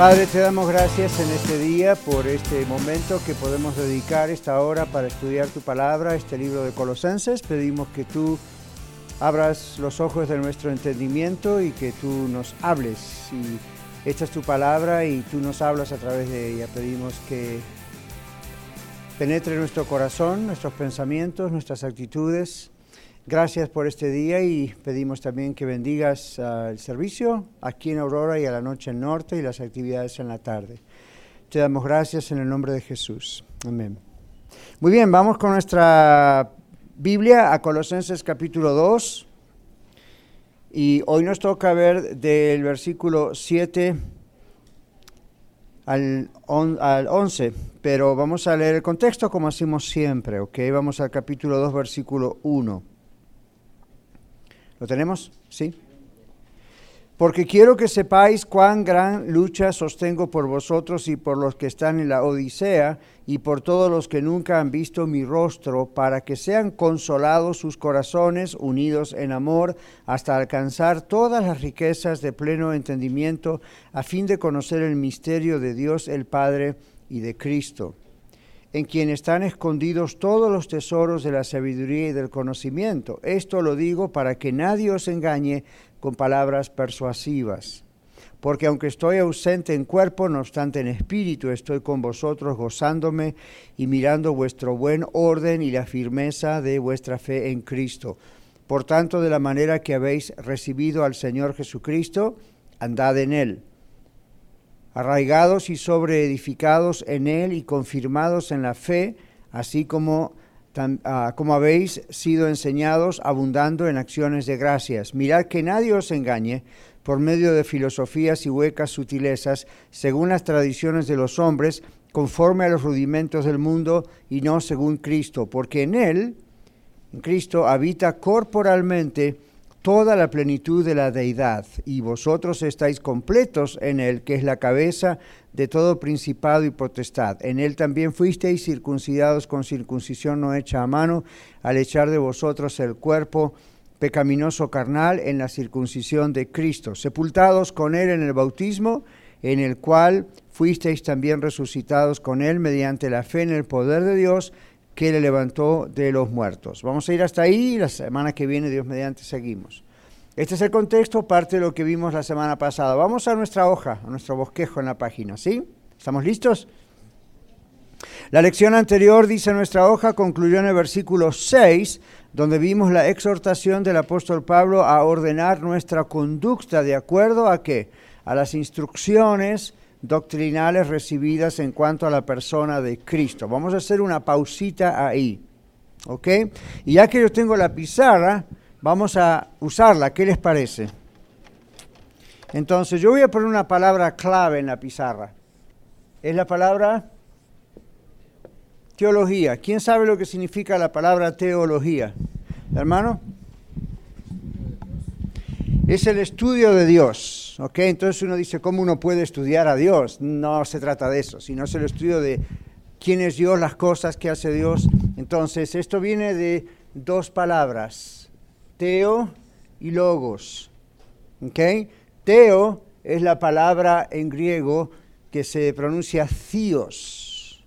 Padre, te damos gracias en este día por este momento que podemos dedicar esta hora para estudiar tu palabra, este libro de Colosenses. Pedimos que tú abras los ojos de nuestro entendimiento y que tú nos hables. Y esta es tu palabra y tú nos hablas a través de ella. Pedimos que penetre nuestro corazón, nuestros pensamientos, nuestras actitudes Gracias por este día y pedimos también que bendigas el servicio aquí en Aurora y a la noche en Norte y las actividades en la tarde. Te damos gracias en el nombre de Jesús. Amén. Muy bien, vamos con nuestra Biblia a Colosenses capítulo 2. Y hoy nos toca ver del versículo 7 al, al 11, pero vamos a leer el contexto como hacemos siempre, ¿ok? Vamos al capítulo 2, versículo 1. ¿Lo tenemos? Sí. Porque quiero que sepáis cuán gran lucha sostengo por vosotros y por los que están en la Odisea y por todos los que nunca han visto mi rostro, para que sean consolados sus corazones unidos en amor hasta alcanzar todas las riquezas de pleno entendimiento, a fin de conocer el misterio de Dios el Padre y de Cristo en quien están escondidos todos los tesoros de la sabiduría y del conocimiento. Esto lo digo para que nadie os engañe con palabras persuasivas. Porque aunque estoy ausente en cuerpo, no obstante en espíritu, estoy con vosotros gozándome y mirando vuestro buen orden y la firmeza de vuestra fe en Cristo. Por tanto, de la manera que habéis recibido al Señor Jesucristo, andad en él arraigados y sobreedificados en Él y confirmados en la fe, así como, ah, como habéis sido enseñados, abundando en acciones de gracias. Mirad que nadie os engañe por medio de filosofías y huecas sutilezas, según las tradiciones de los hombres, conforme a los rudimentos del mundo y no según Cristo, porque en Él, en Cristo, habita corporalmente, toda la plenitud de la deidad, y vosotros estáis completos en él, que es la cabeza de todo principado y potestad. En él también fuisteis circuncidados con circuncisión no hecha a mano, al echar de vosotros el cuerpo pecaminoso carnal en la circuncisión de Cristo, sepultados con él en el bautismo, en el cual fuisteis también resucitados con él mediante la fe en el poder de Dios, que le levantó de los muertos. Vamos a ir hasta ahí, la semana que viene, Dios mediante, seguimos. Este es el contexto, parte de lo que vimos la semana pasada. Vamos a nuestra hoja, a nuestro bosquejo en la página, ¿sí? ¿Estamos listos? La lección anterior, dice nuestra hoja, concluyó en el versículo 6, donde vimos la exhortación del apóstol Pablo a ordenar nuestra conducta de acuerdo a qué? A las instrucciones doctrinales recibidas en cuanto a la persona de Cristo. Vamos a hacer una pausita ahí. ¿Ok? Y ya que yo tengo la pizarra, vamos a usarla. ¿Qué les parece? Entonces, yo voy a poner una palabra clave en la pizarra. Es la palabra teología. ¿Quién sabe lo que significa la palabra teología? ¿Hermano? Es el estudio de Dios. Entonces uno dice, ¿cómo uno puede estudiar a Dios? No se trata de eso, sino es el estudio de quién es Dios, las cosas que hace Dios. Entonces, esto viene de dos palabras, teo y logos. Teo es la palabra en griego que se pronuncia Theos.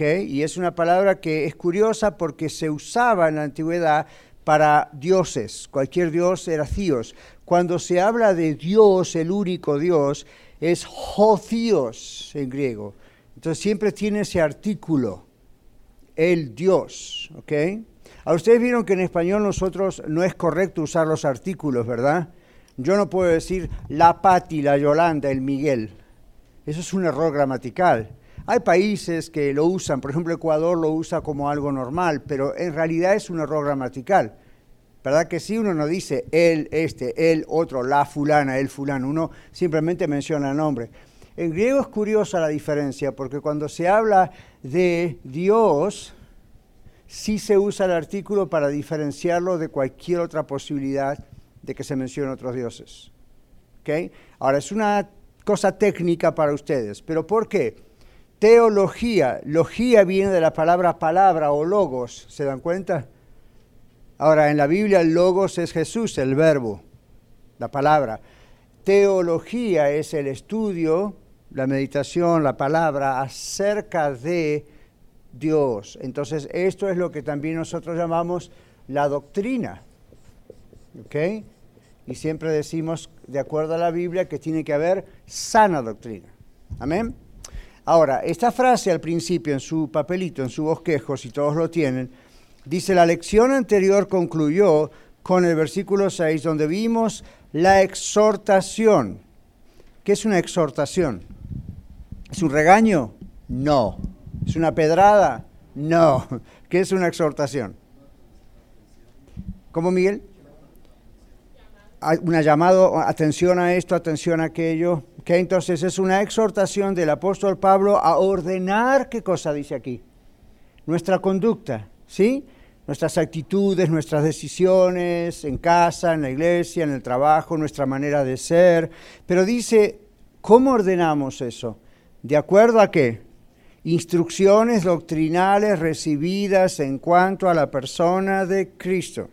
Y es una palabra que es curiosa porque se usaba en la antigüedad para dioses. Cualquier dios era Theos. Cuando se habla de Dios, el único Dios, es Jothios en griego. Entonces siempre tiene ese artículo, el Dios, ¿ok? A ustedes vieron que en español nosotros no es correcto usar los artículos, ¿verdad? Yo no puedo decir la Pati, la Yolanda, el Miguel. Eso es un error gramatical. Hay países que lo usan, por ejemplo Ecuador lo usa como algo normal, pero en realidad es un error gramatical. ¿Verdad que si uno no dice él, este, él, otro, la fulana, el fulano, uno simplemente menciona el nombre. En griego es curiosa la diferencia porque cuando se habla de Dios, sí se usa el artículo para diferenciarlo de cualquier otra posibilidad de que se mencionen otros dioses. ¿Okay? Ahora, es una cosa técnica para ustedes, pero ¿por qué? Teología, logía viene de la palabra palabra o logos, ¿se dan cuenta? Ahora, en la Biblia el logos es Jesús, el verbo, la palabra. Teología es el estudio, la meditación, la palabra acerca de Dios. Entonces, esto es lo que también nosotros llamamos la doctrina. ¿Ok? Y siempre decimos, de acuerdo a la Biblia, que tiene que haber sana doctrina. Amén. Ahora, esta frase al principio en su papelito, en su bosquejo, si todos lo tienen, dice, la lección anterior concluyó con el versículo 6, donde vimos la exhortación. ¿Qué es una exhortación? ¿Es un regaño? No. ¿Es una pedrada? No. ¿Qué es una exhortación? ¿Cómo, Miguel? Una llamado, atención a esto, atención a aquello. Que entonces es una exhortación del apóstol Pablo a ordenar, ¿qué cosa dice aquí? Nuestra conducta, ¿sí? Nuestras actitudes, nuestras decisiones en casa, en la iglesia, en el trabajo, nuestra manera de ser. Pero dice, ¿cómo ordenamos eso? ¿De acuerdo a qué? instrucciones doctrinales recibidas en cuanto a la persona de Cristo.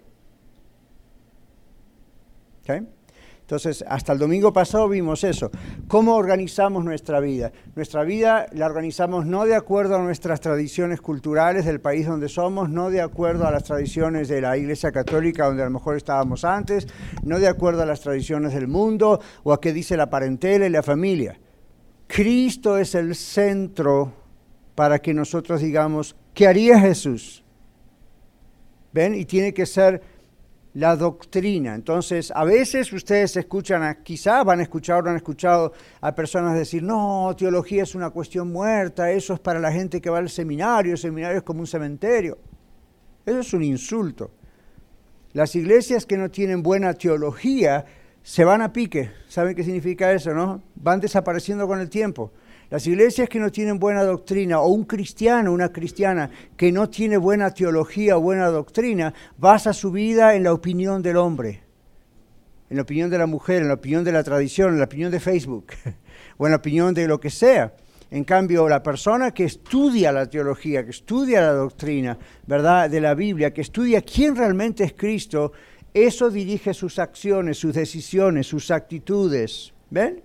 Entonces, hasta el domingo pasado vimos eso. ¿Cómo organizamos nuestra vida? Nuestra vida la organizamos no de acuerdo a nuestras tradiciones culturales del país donde somos, no de acuerdo a las tradiciones de la Iglesia Católica donde a lo mejor estábamos antes, no de acuerdo a las tradiciones del mundo o a qué dice la parentela y la familia. Cristo es el centro para que nosotros digamos, ¿qué haría Jesús? ¿Ven? Y tiene que ser la doctrina. Entonces, a veces ustedes escuchan, quizá van a escuchar o han escuchado a personas decir, no, teología es una cuestión muerta, eso es para la gente que va al seminario, el seminario es como un cementerio. Eso es un insulto. Las iglesias que no tienen buena teología se van a pique. ¿Saben qué significa eso, no? Van desapareciendo con el tiempo. Las iglesias que no tienen buena doctrina o un cristiano, una cristiana que no tiene buena teología o buena doctrina, basa su vida en la opinión del hombre, en la opinión de la mujer, en la opinión de la tradición, en la opinión de Facebook o en la opinión de lo que sea. En cambio, la persona que estudia la teología, que estudia la doctrina, ¿verdad?, de la Biblia, que estudia quién realmente es Cristo, eso dirige sus acciones, sus decisiones, sus actitudes. ¿Ven?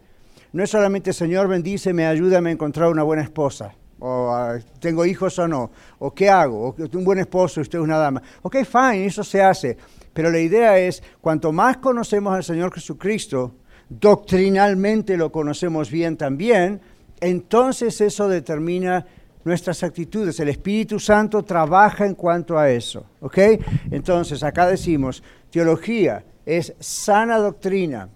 No es solamente Señor bendíceme, ayúdame a encontrar una buena esposa, o ah, tengo hijos o no, o qué hago, o un buen esposo, usted es una dama. Ok, fine, eso se hace. Pero la idea es, cuanto más conocemos al Señor Jesucristo, doctrinalmente lo conocemos bien también, entonces eso determina nuestras actitudes. El Espíritu Santo trabaja en cuanto a eso. ¿Ok? Entonces, acá decimos, teología es sana doctrina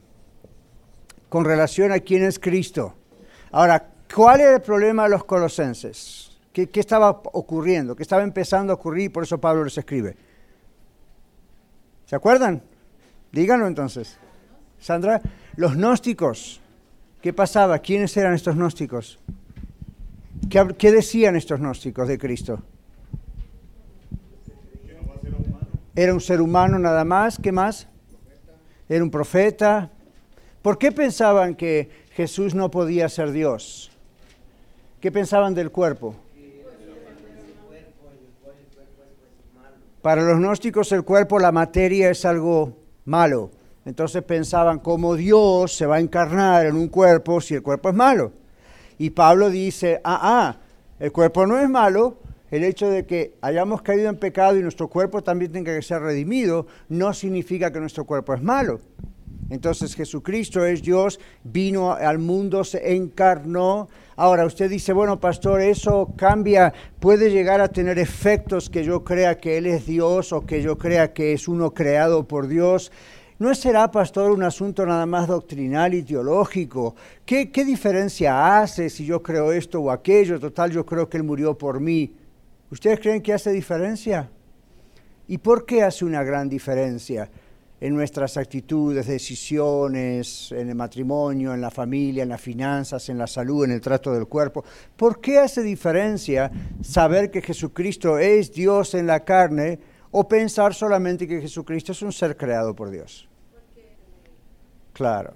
con relación a quién es Cristo. Ahora, ¿cuál es el problema de los colosenses? ¿Qué, estaba ocurriendo? ¿Qué estaba empezando a ocurrir? Por eso Pablo les escribe. ¿Se acuerdan? Díganlo entonces. Sandra, los gnósticos, ¿qué pasaba? ¿Quiénes eran estos gnósticos? ¿Qué, qué decían estos gnósticos de Cristo? Era un ser humano nada más, ¿qué más? Era un profeta, ¿Por qué pensaban que Jesús no podía ser Dios? ¿Qué pensaban del cuerpo? Para los gnósticos el cuerpo, la materia es algo malo. Entonces pensaban cómo Dios se va a encarnar en un cuerpo si el cuerpo es malo. Y Pablo dice, ah, ah, el cuerpo no es malo, el hecho de que hayamos caído en pecado y nuestro cuerpo también tenga que ser redimido no significa que nuestro cuerpo es malo. Entonces Jesucristo es Dios, vino al mundo, se encarnó. Ahora usted dice, bueno, pastor, eso cambia, puede llegar a tener efectos que yo crea que Él es Dios o que yo crea que es uno creado por Dios. ¿No será, pastor, un asunto nada más doctrinal y teológico? ¿Qué, ¿Qué diferencia hace si yo creo esto o aquello? Total, yo creo que Él murió por mí. ¿Ustedes creen que hace diferencia? ¿Y por qué hace una gran diferencia? En nuestras actitudes, decisiones, en el matrimonio, en la familia, en las finanzas, en la salud, en el trato del cuerpo. ¿Por qué hace diferencia saber que Jesucristo es Dios en la carne o pensar solamente que Jesucristo es un ser creado por Dios? Claro.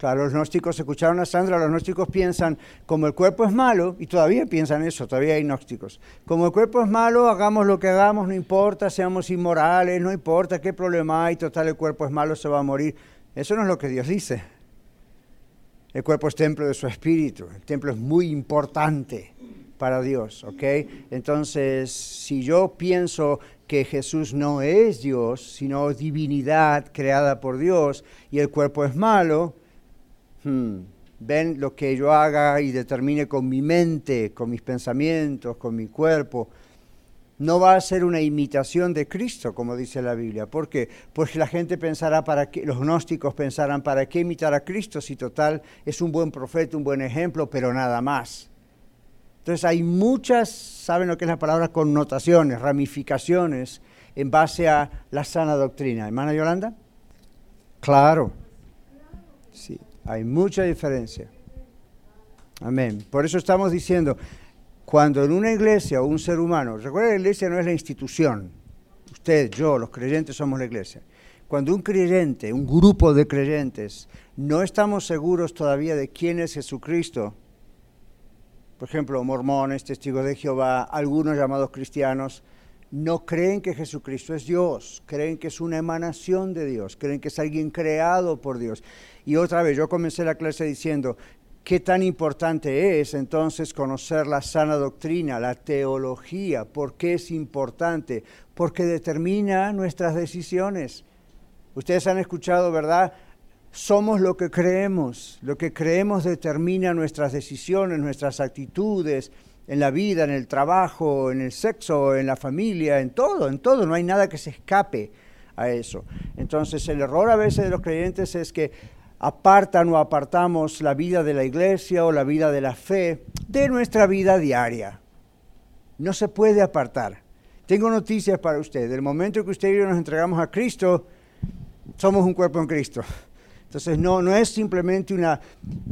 Claro, los gnósticos escucharon a Sandra, los gnósticos piensan, como el cuerpo es malo, y todavía piensan eso, todavía hay gnósticos, como el cuerpo es malo, hagamos lo que hagamos, no importa, seamos inmorales, no importa qué problema hay, total el cuerpo es malo, se va a morir. Eso no es lo que Dios dice. El cuerpo es templo de su espíritu, el templo es muy importante para Dios, ¿ok? Entonces, si yo pienso que Jesús no es Dios, sino divinidad creada por Dios, y el cuerpo es malo, Hmm. ven lo que yo haga y determine con mi mente, con mis pensamientos, con mi cuerpo, no va a ser una imitación de Cristo, como dice la Biblia. ¿Por qué? Porque la gente pensará para qué, los gnósticos pensarán, ¿para qué imitar a Cristo si total es un buen profeta, un buen ejemplo, pero nada más? Entonces hay muchas, ¿saben lo que es la palabra? Connotaciones, ramificaciones en base a la sana doctrina. Hermana Yolanda? Claro. Sí. Hay mucha diferencia. Amén. Por eso estamos diciendo, cuando en una iglesia o un ser humano, recuerda la iglesia no es la institución, usted, yo, los creyentes somos la iglesia. Cuando un creyente, un grupo de creyentes, no estamos seguros todavía de quién es Jesucristo, por ejemplo, mormones, testigos de Jehová, algunos llamados cristianos, no creen que Jesucristo es Dios, creen que es una emanación de Dios, creen que es alguien creado por Dios. Y otra vez, yo comencé la clase diciendo, ¿qué tan importante es entonces conocer la sana doctrina, la teología? ¿Por qué es importante? Porque determina nuestras decisiones. Ustedes han escuchado, ¿verdad? Somos lo que creemos. Lo que creemos determina nuestras decisiones, nuestras actitudes en la vida, en el trabajo, en el sexo, en la familia, en todo, en todo. No hay nada que se escape a eso. Entonces el error a veces de los creyentes es que apartan o apartamos la vida de la iglesia o la vida de la fe de nuestra vida diaria. No se puede apartar. Tengo noticias para usted. Del momento que usted y yo nos entregamos a Cristo, somos un cuerpo en Cristo. Entonces no, no es simplemente una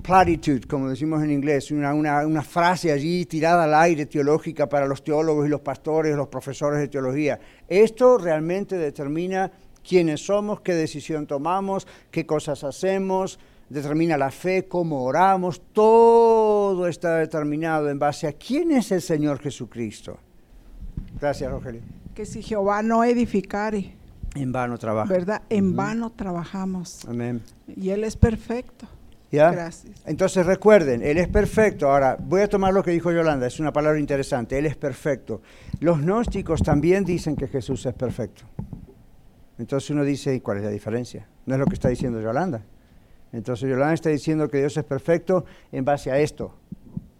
platitude, como decimos en inglés, una, una, frase allí tirada al aire teológica para los teólogos y los pastores, los profesores de teología. Esto realmente determina quiénes somos, qué decisión tomamos, qué cosas hacemos, determina la fe, cómo oramos, todo está determinado en base a quién es el Señor Jesucristo. Gracias, Rogelio. Que si Jehová no edificare, en vano trabaja. ¿Verdad? En vano trabajamos. Amén. Y Él es perfecto. ¿Ya? Gracias. Entonces recuerden, Él es perfecto. Ahora, voy a tomar lo que dijo Yolanda, es una palabra interesante. Él es perfecto. Los gnósticos también dicen que Jesús es perfecto. Entonces uno dice, ¿y cuál es la diferencia? No es lo que está diciendo Yolanda. Entonces Yolanda está diciendo que Dios es perfecto en base a esto,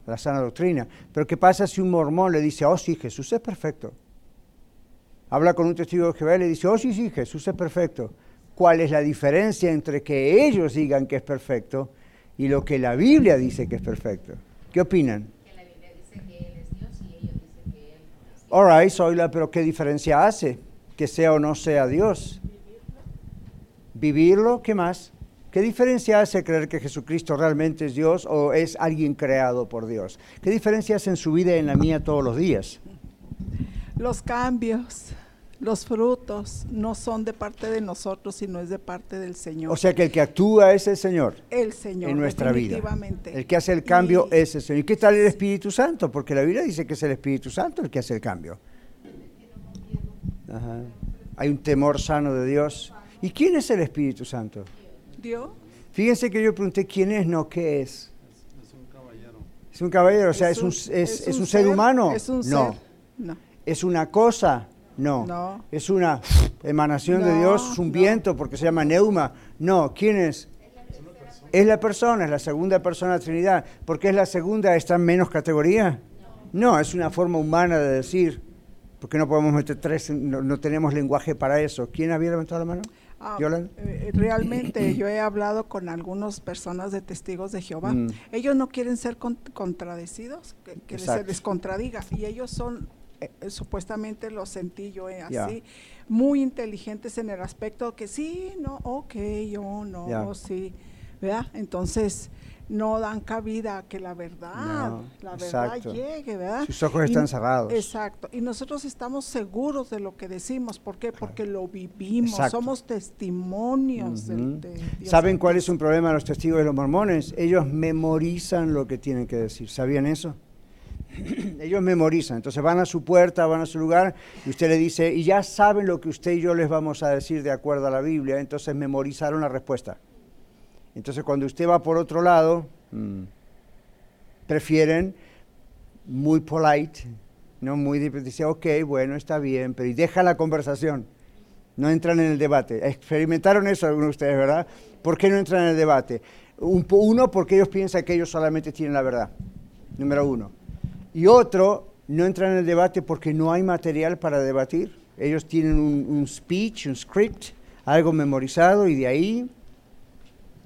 la sana doctrina. Pero ¿qué pasa si un mormón le dice, oh sí, Jesús es perfecto? Habla con un testigo de Jehová y le dice, oh sí, sí, Jesús es perfecto. ¿Cuál es la diferencia entre que ellos digan que es perfecto y lo que la Biblia dice que es perfecto? ¿Qué opinan? Que la Biblia dice que Él es Dios y ellos dicen que Él es Dios. All right, Zoila, pero ¿qué diferencia hace que sea o no sea Dios? Vivirlo, ¿qué más? ¿Qué diferencia hace creer que Jesucristo realmente es Dios o es alguien creado por Dios? ¿Qué diferencia hace en su vida y en la mía todos los días? Los cambios, los frutos no son de parte de nosotros, sino es de parte del Señor. O sea que el que actúa es el Señor. El Señor. En nuestra vida. El que hace el cambio es el Señor. ¿Y qué tal el Espíritu Santo? Porque la Biblia dice que es el Espíritu Santo el que hace el cambio. Hay un temor sano de Dios. ¿Y quién es el Espíritu Santo? Dios. Fíjense que yo pregunté quién es, no qué es. Es un caballero. Es un caballero, o sea, es, un, es, un, ser, humano. Es un no. ser. No. ¿Es una cosa? No. ¿Es una emanación de Dios? ¿Es un viento porque se llama neuma? No. ¿Quién es? Es la persona, es la segunda persona de la Trinidad. ¿Por qué es la segunda? ¿Está en menos categoría? No, es una forma humana de decir. Porque no podemos meter tres, no, tenemos lenguaje para eso. ¿Quién había levantado la mano? Ah, eh, realmente yo he hablado con algunas personas de testigos de Jehová. Mm. Ellos no quieren ser contradecidos, que, que se les contradiga. Y ellos son eh, eh, supuestamente lo sentí yo eh, así, muy inteligentes en el aspecto que sí, no, ok, yo no, sí, ¿verdad? Entonces no dan cabida a que la verdad, No, la verdad exacto. llegue, ¿verdad? Sus ojos Y- están cerrados. Exacto, y nosotros estamos seguros de lo que decimos, ¿por qué? Porque lo vivimos, Exacto. somos testimonios de, Dios ¿Saben cuál es un problema de los testigos de los mormones? Ellos memorizan lo que tienen que decir. ¿Sabían eso? Ellos memorizan. Entonces van a su puerta, van a su lugar y usted le dice, y ya saben lo que usted y yo les vamos a decir de acuerdo a la Biblia. Entonces memorizaron la respuesta. Entonces cuando usted va por otro lado, mm, prefieren muy polite, no muy dice, ok, bueno, está bien, pero y deja la conversación. No entran en el debate. Experimentaron eso algunos de ustedes, ¿verdad? ¿Por qué no entran en el debate? Uno, porque ellos piensan que ellos solamente tienen la verdad. Número uno. Y otro, no entran en el debate porque no hay material para debatir. Ellos tienen un, un speech, un script, algo memorizado y de ahí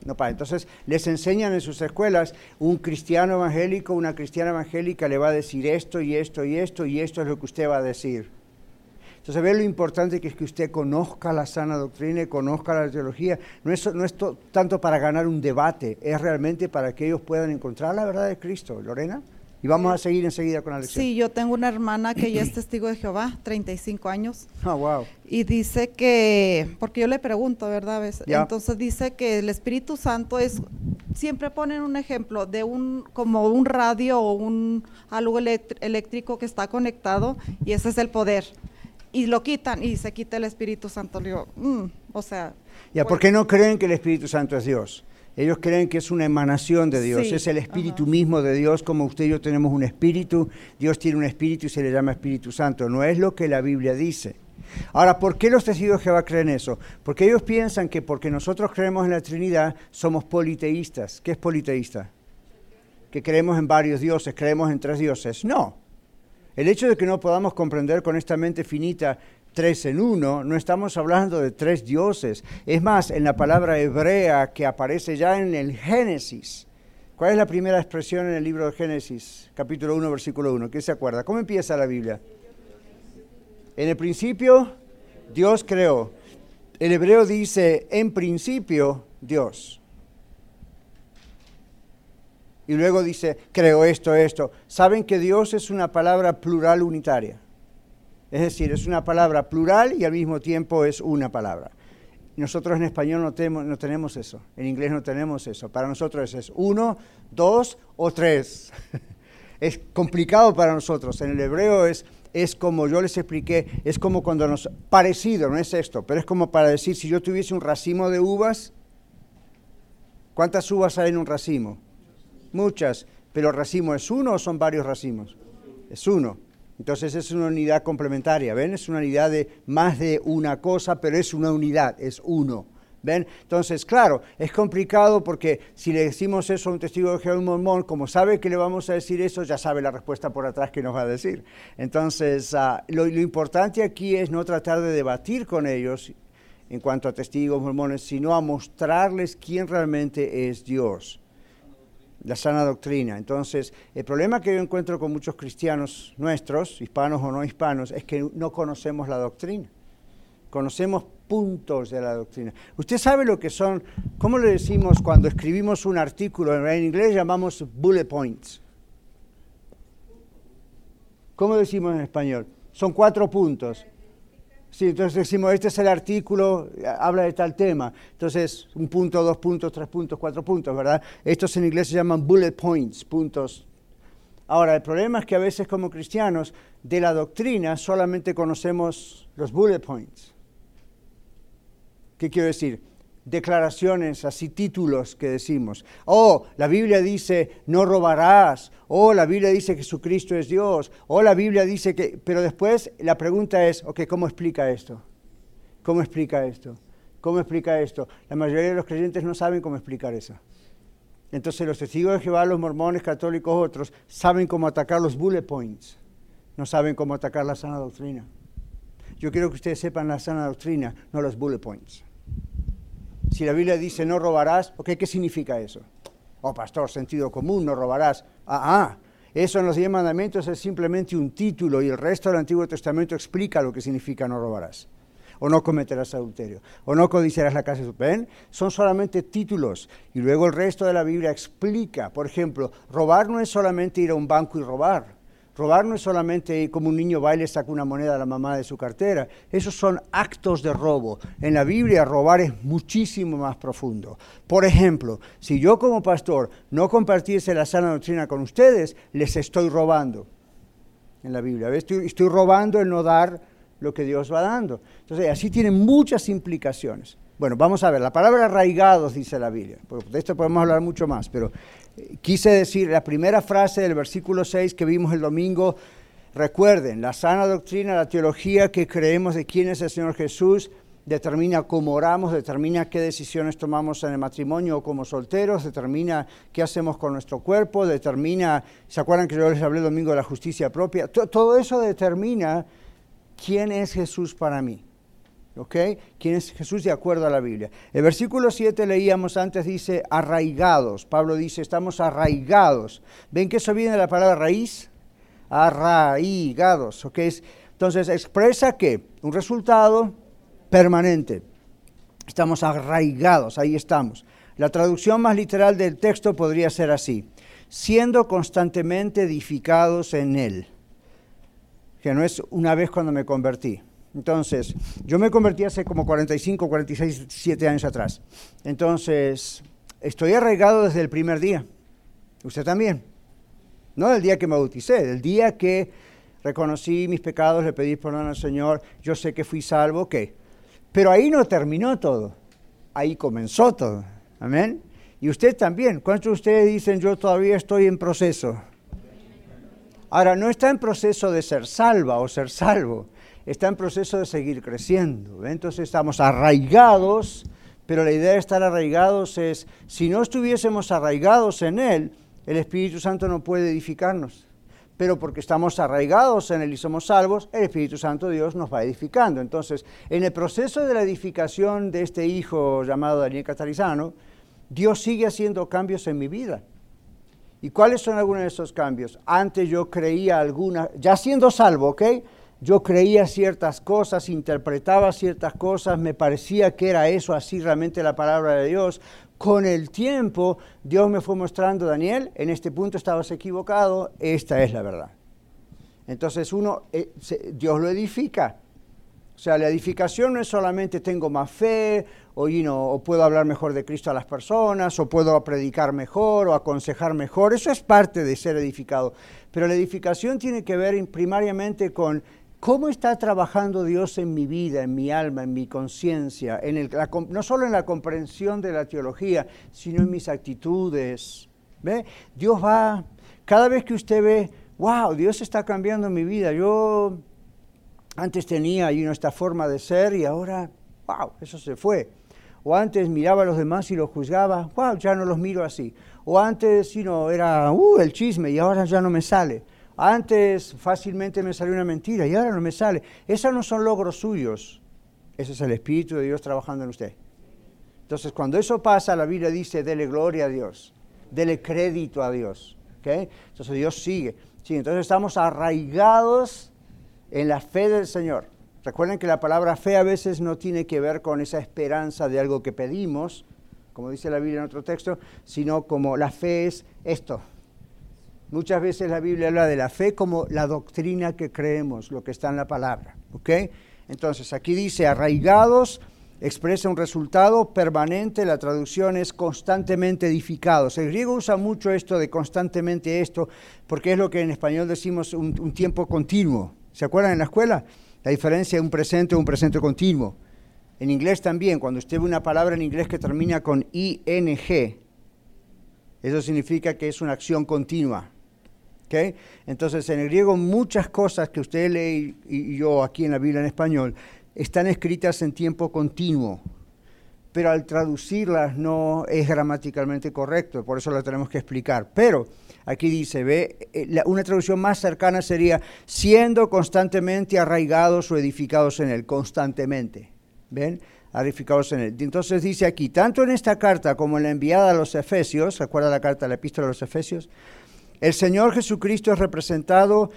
no para. Entonces les enseñan en sus escuelas, un cristiano evangélico, una cristiana evangélica le va a decir esto y esto y esto y esto es lo que usted va a decir. Entonces, ve lo importante que es que usted conozca la sana doctrina y conozca la teología. No es, no es to- tanto para ganar un debate, es realmente para que ellos puedan encontrar la verdad de Cristo. Lorena, y vamos a seguir enseguida con la lección. Sí, yo tengo una hermana que ya es testigo de Jehová, 35 años, Ah, wow. y dice que, porque yo le pregunto, ¿verdad? ¿Ves? Ya. Entonces dice que el Espíritu Santo es, siempre ponen un ejemplo de un, como un radio o un algo eléctrico que está conectado, y ese es el poder. Y lo quitan y se quita el Espíritu Santo. Le digo, mm, o sea, Ya, ¿por qué no creen que el Espíritu Santo es Dios? Ellos creen que es una emanación de Dios, Sí, es el Espíritu ajá. mismo de Dios, como usted y yo tenemos un Espíritu, Dios tiene un Espíritu y se le llama Espíritu Santo. No es lo que la Biblia dice. Ahora, ¿por qué los testigos de Jehová creen eso? Porque ellos piensan que porque nosotros creemos en la Trinidad, somos politeístas. ¿Qué es politeísta? Que creemos en varios dioses, creemos en tres dioses. No. El hecho de que no podamos comprender con esta mente finita tres en uno, no estamos hablando de tres dioses. Es más, en la palabra hebrea que aparece ya en el Génesis. ¿Cuál es la primera expresión en el libro de Génesis, capítulo 1, versículo 1? ¿Quién se acuerda? ¿Cómo empieza la Biblia? En el principio, Dios creó. El hebreo dice, en principio, Dios. Y luego dice, creo esto, esto. ¿Saben que Dios es una palabra plural unitaria? Es decir, es una palabra plural y al mismo tiempo es una palabra. Nosotros en español no tenemos, no tenemos eso, en inglés no tenemos eso. Para nosotros es uno, dos o tres. es complicado para nosotros. En el hebreo es, es como yo les expliqué, es como cuando nos... Parecido, no es esto, pero es como para decir, si yo tuviese un racimo de uvas, ¿cuántas uvas hay en un racimo? Muchas, pero racimo es uno o son varios racimos? Es uno. Entonces es una unidad complementaria, ¿ven? Es una unidad de más de una cosa, pero es una unidad, es uno. ¿Ven? Entonces, claro, es complicado porque si le decimos eso a un testigo de Jehová mormón, como sabe que le vamos a decir eso, ya sabe la respuesta por atrás que nos va a decir. Entonces, ah, lo, lo importante aquí es no tratar de debatir con ellos en cuanto a testigos mormones, sino a mostrarles quién realmente es Dios la sana doctrina. Entonces, el problema que yo encuentro con muchos cristianos nuestros, hispanos o no hispanos, es que no conocemos la doctrina. Conocemos puntos de la doctrina. Usted sabe lo que son, ¿cómo le decimos cuando escribimos un artículo? En inglés llamamos bullet points. ¿Cómo decimos en español? Son cuatro puntos. Sí, entonces decimos, este es el artículo, habla de tal tema. Entonces, un punto, dos puntos, tres puntos, cuatro puntos, ¿verdad? Estos en inglés se llaman bullet points, puntos. Ahora, el problema es que a veces como cristianos de la doctrina solamente conocemos los bullet points. ¿Qué quiero decir? Declaraciones, así títulos que decimos. Oh, la Biblia dice, no robarás. Oh, la Biblia dice Jesucristo es Dios. Oh, la Biblia dice que... Pero después la pregunta es, ok, ¿cómo explica esto? ¿Cómo explica esto? ¿Cómo explica esto? La mayoría de los creyentes no saben cómo explicar eso. Entonces los testigos de Jehová, los mormones, católicos, otros, saben cómo atacar los bullet points. No saben cómo atacar la sana doctrina. Yo quiero que ustedes sepan la sana doctrina, no los bullet points. Si la Biblia dice no robarás, ok, ¿qué significa eso? Oh, pastor, sentido común, no robarás. Ah, ah. Eso en los diez mandamientos es simplemente un título y el resto del Antiguo Testamento explica lo que significa no robarás o no cometerás adulterio, o no codiciarás la casa de su ven, son solamente títulos. Y luego el resto de la Biblia explica, por ejemplo, robar no es solamente ir a un banco y robar. Robar no es solamente como un niño baile saca una moneda a la mamá de su cartera. Esos son actos de robo. En la Biblia robar es muchísimo más profundo. Por ejemplo, si yo como pastor no compartiese la sana doctrina con ustedes, les estoy robando. En la Biblia. Estoy, estoy robando el no dar lo que Dios va dando. Entonces, así tiene muchas implicaciones. Bueno, vamos a ver, la palabra arraigados dice la Biblia, de esto podemos hablar mucho más, pero quise decir la primera frase del versículo 6 que vimos el domingo, recuerden, la sana doctrina, la teología que creemos de quién es el Señor Jesús, determina cómo oramos, determina qué decisiones tomamos en el matrimonio o como solteros, determina qué hacemos con nuestro cuerpo, determina, ¿se acuerdan que yo les hablé el domingo de la justicia propia? todo eso determina quién es Jesús para mí. ¿Ok? ¿Quién es Jesús de acuerdo a la Biblia? El versículo 7 leíamos antes, dice arraigados. Pablo dice, estamos arraigados. ¿Ven que eso viene de la palabra raíz? Arraigados. ¿Ok? Entonces expresa que un resultado permanente. Estamos arraigados, ahí estamos. La traducción más literal del texto podría ser así, siendo constantemente edificados en él que no es una vez cuando me convertí. Entonces, yo me convertí hace como 45, 46, 7 años atrás. Entonces, estoy arraigado desde el primer día. Usted también. No del día que me bauticé, del día que reconocí mis pecados, le pedí perdón al Señor, yo sé que fui salvo, ¿qué? Pero ahí no terminó todo, ahí comenzó todo. Amén. Y usted también. ¿Cuántos de ustedes dicen yo todavía estoy en proceso? Ahora, no está en proceso de ser salva o ser salvo, está en proceso de seguir creciendo. Entonces estamos arraigados, pero la idea de estar arraigados es, si no estuviésemos arraigados en Él, el Espíritu Santo no puede edificarnos. Pero porque estamos arraigados en Él y somos salvos, el Espíritu Santo Dios nos va edificando. Entonces, en el proceso de la edificación de este hijo llamado Daniel Catarizano, Dios sigue haciendo cambios en mi vida. ¿Y cuáles son algunos de esos cambios? Antes yo creía algunas, ya siendo salvo, ¿ok? Yo creía ciertas cosas, interpretaba ciertas cosas, me parecía que era eso así realmente la palabra de Dios. Con el tiempo Dios me fue mostrando, Daniel, en este punto estabas equivocado, esta es la verdad. Entonces uno, eh, Dios lo edifica, o sea, la edificación no es solamente tengo más fe, o, o puedo hablar mejor de Cristo a las personas, o puedo predicar mejor, o aconsejar mejor. Eso es parte de ser edificado. Pero la edificación tiene que ver primariamente con cómo está trabajando Dios en mi vida, en mi alma, en mi conciencia, no solo en la comprensión de la teología, sino en mis actitudes. ¿Ve? Dios va, cada vez que usted ve, wow, Dios está cambiando mi vida, yo antes tenía esta forma de ser y ahora, wow, eso se fue. O antes miraba a los demás y los juzgaba, wow, ya no los miro así. O antes, no era, uh, el chisme y ahora ya no me sale. Antes fácilmente me salió una mentira y ahora no me sale. Esos no son logros suyos. Ese es el Espíritu de Dios trabajando en usted. Entonces, cuando eso pasa, la Biblia dice, dele gloria a Dios, dele crédito a Dios. ¿okay? Entonces Dios sigue. Sí, entonces estamos arraigados en la fe del Señor. Recuerden que la palabra fe a veces no tiene que ver con esa esperanza de algo que pedimos, como dice la Biblia en otro texto, sino como la fe es esto. Muchas veces la Biblia habla de la fe como la doctrina que creemos, lo que está en la palabra. ¿ok? Entonces aquí dice arraigados, expresa un resultado permanente, la traducción es constantemente edificados. El griego usa mucho esto de constantemente esto, porque es lo que en español decimos un tiempo continuo. ¿Se acuerdan en la escuela? La diferencia de un presente o un presente continuo. En inglés también, cuando usted ve una palabra en inglés que termina con ing, eso significa que es una acción continua. Entonces, en el griego muchas cosas que usted lee y yo aquí en la Biblia en español están escritas en tiempo continuo, pero al traducirlas no es gramaticalmente correcto, por eso lo tenemos que explicar. Pero Aquí dice, ve, eh, una traducción más cercana sería siendo constantemente arraigados o edificados en él, constantemente. ¿Ven? Edificados en él. Entonces dice aquí, tanto en esta carta como en la enviada a los Efesios, ¿recuerda la carta, la epístola a los Efesios? El Señor Jesucristo es representado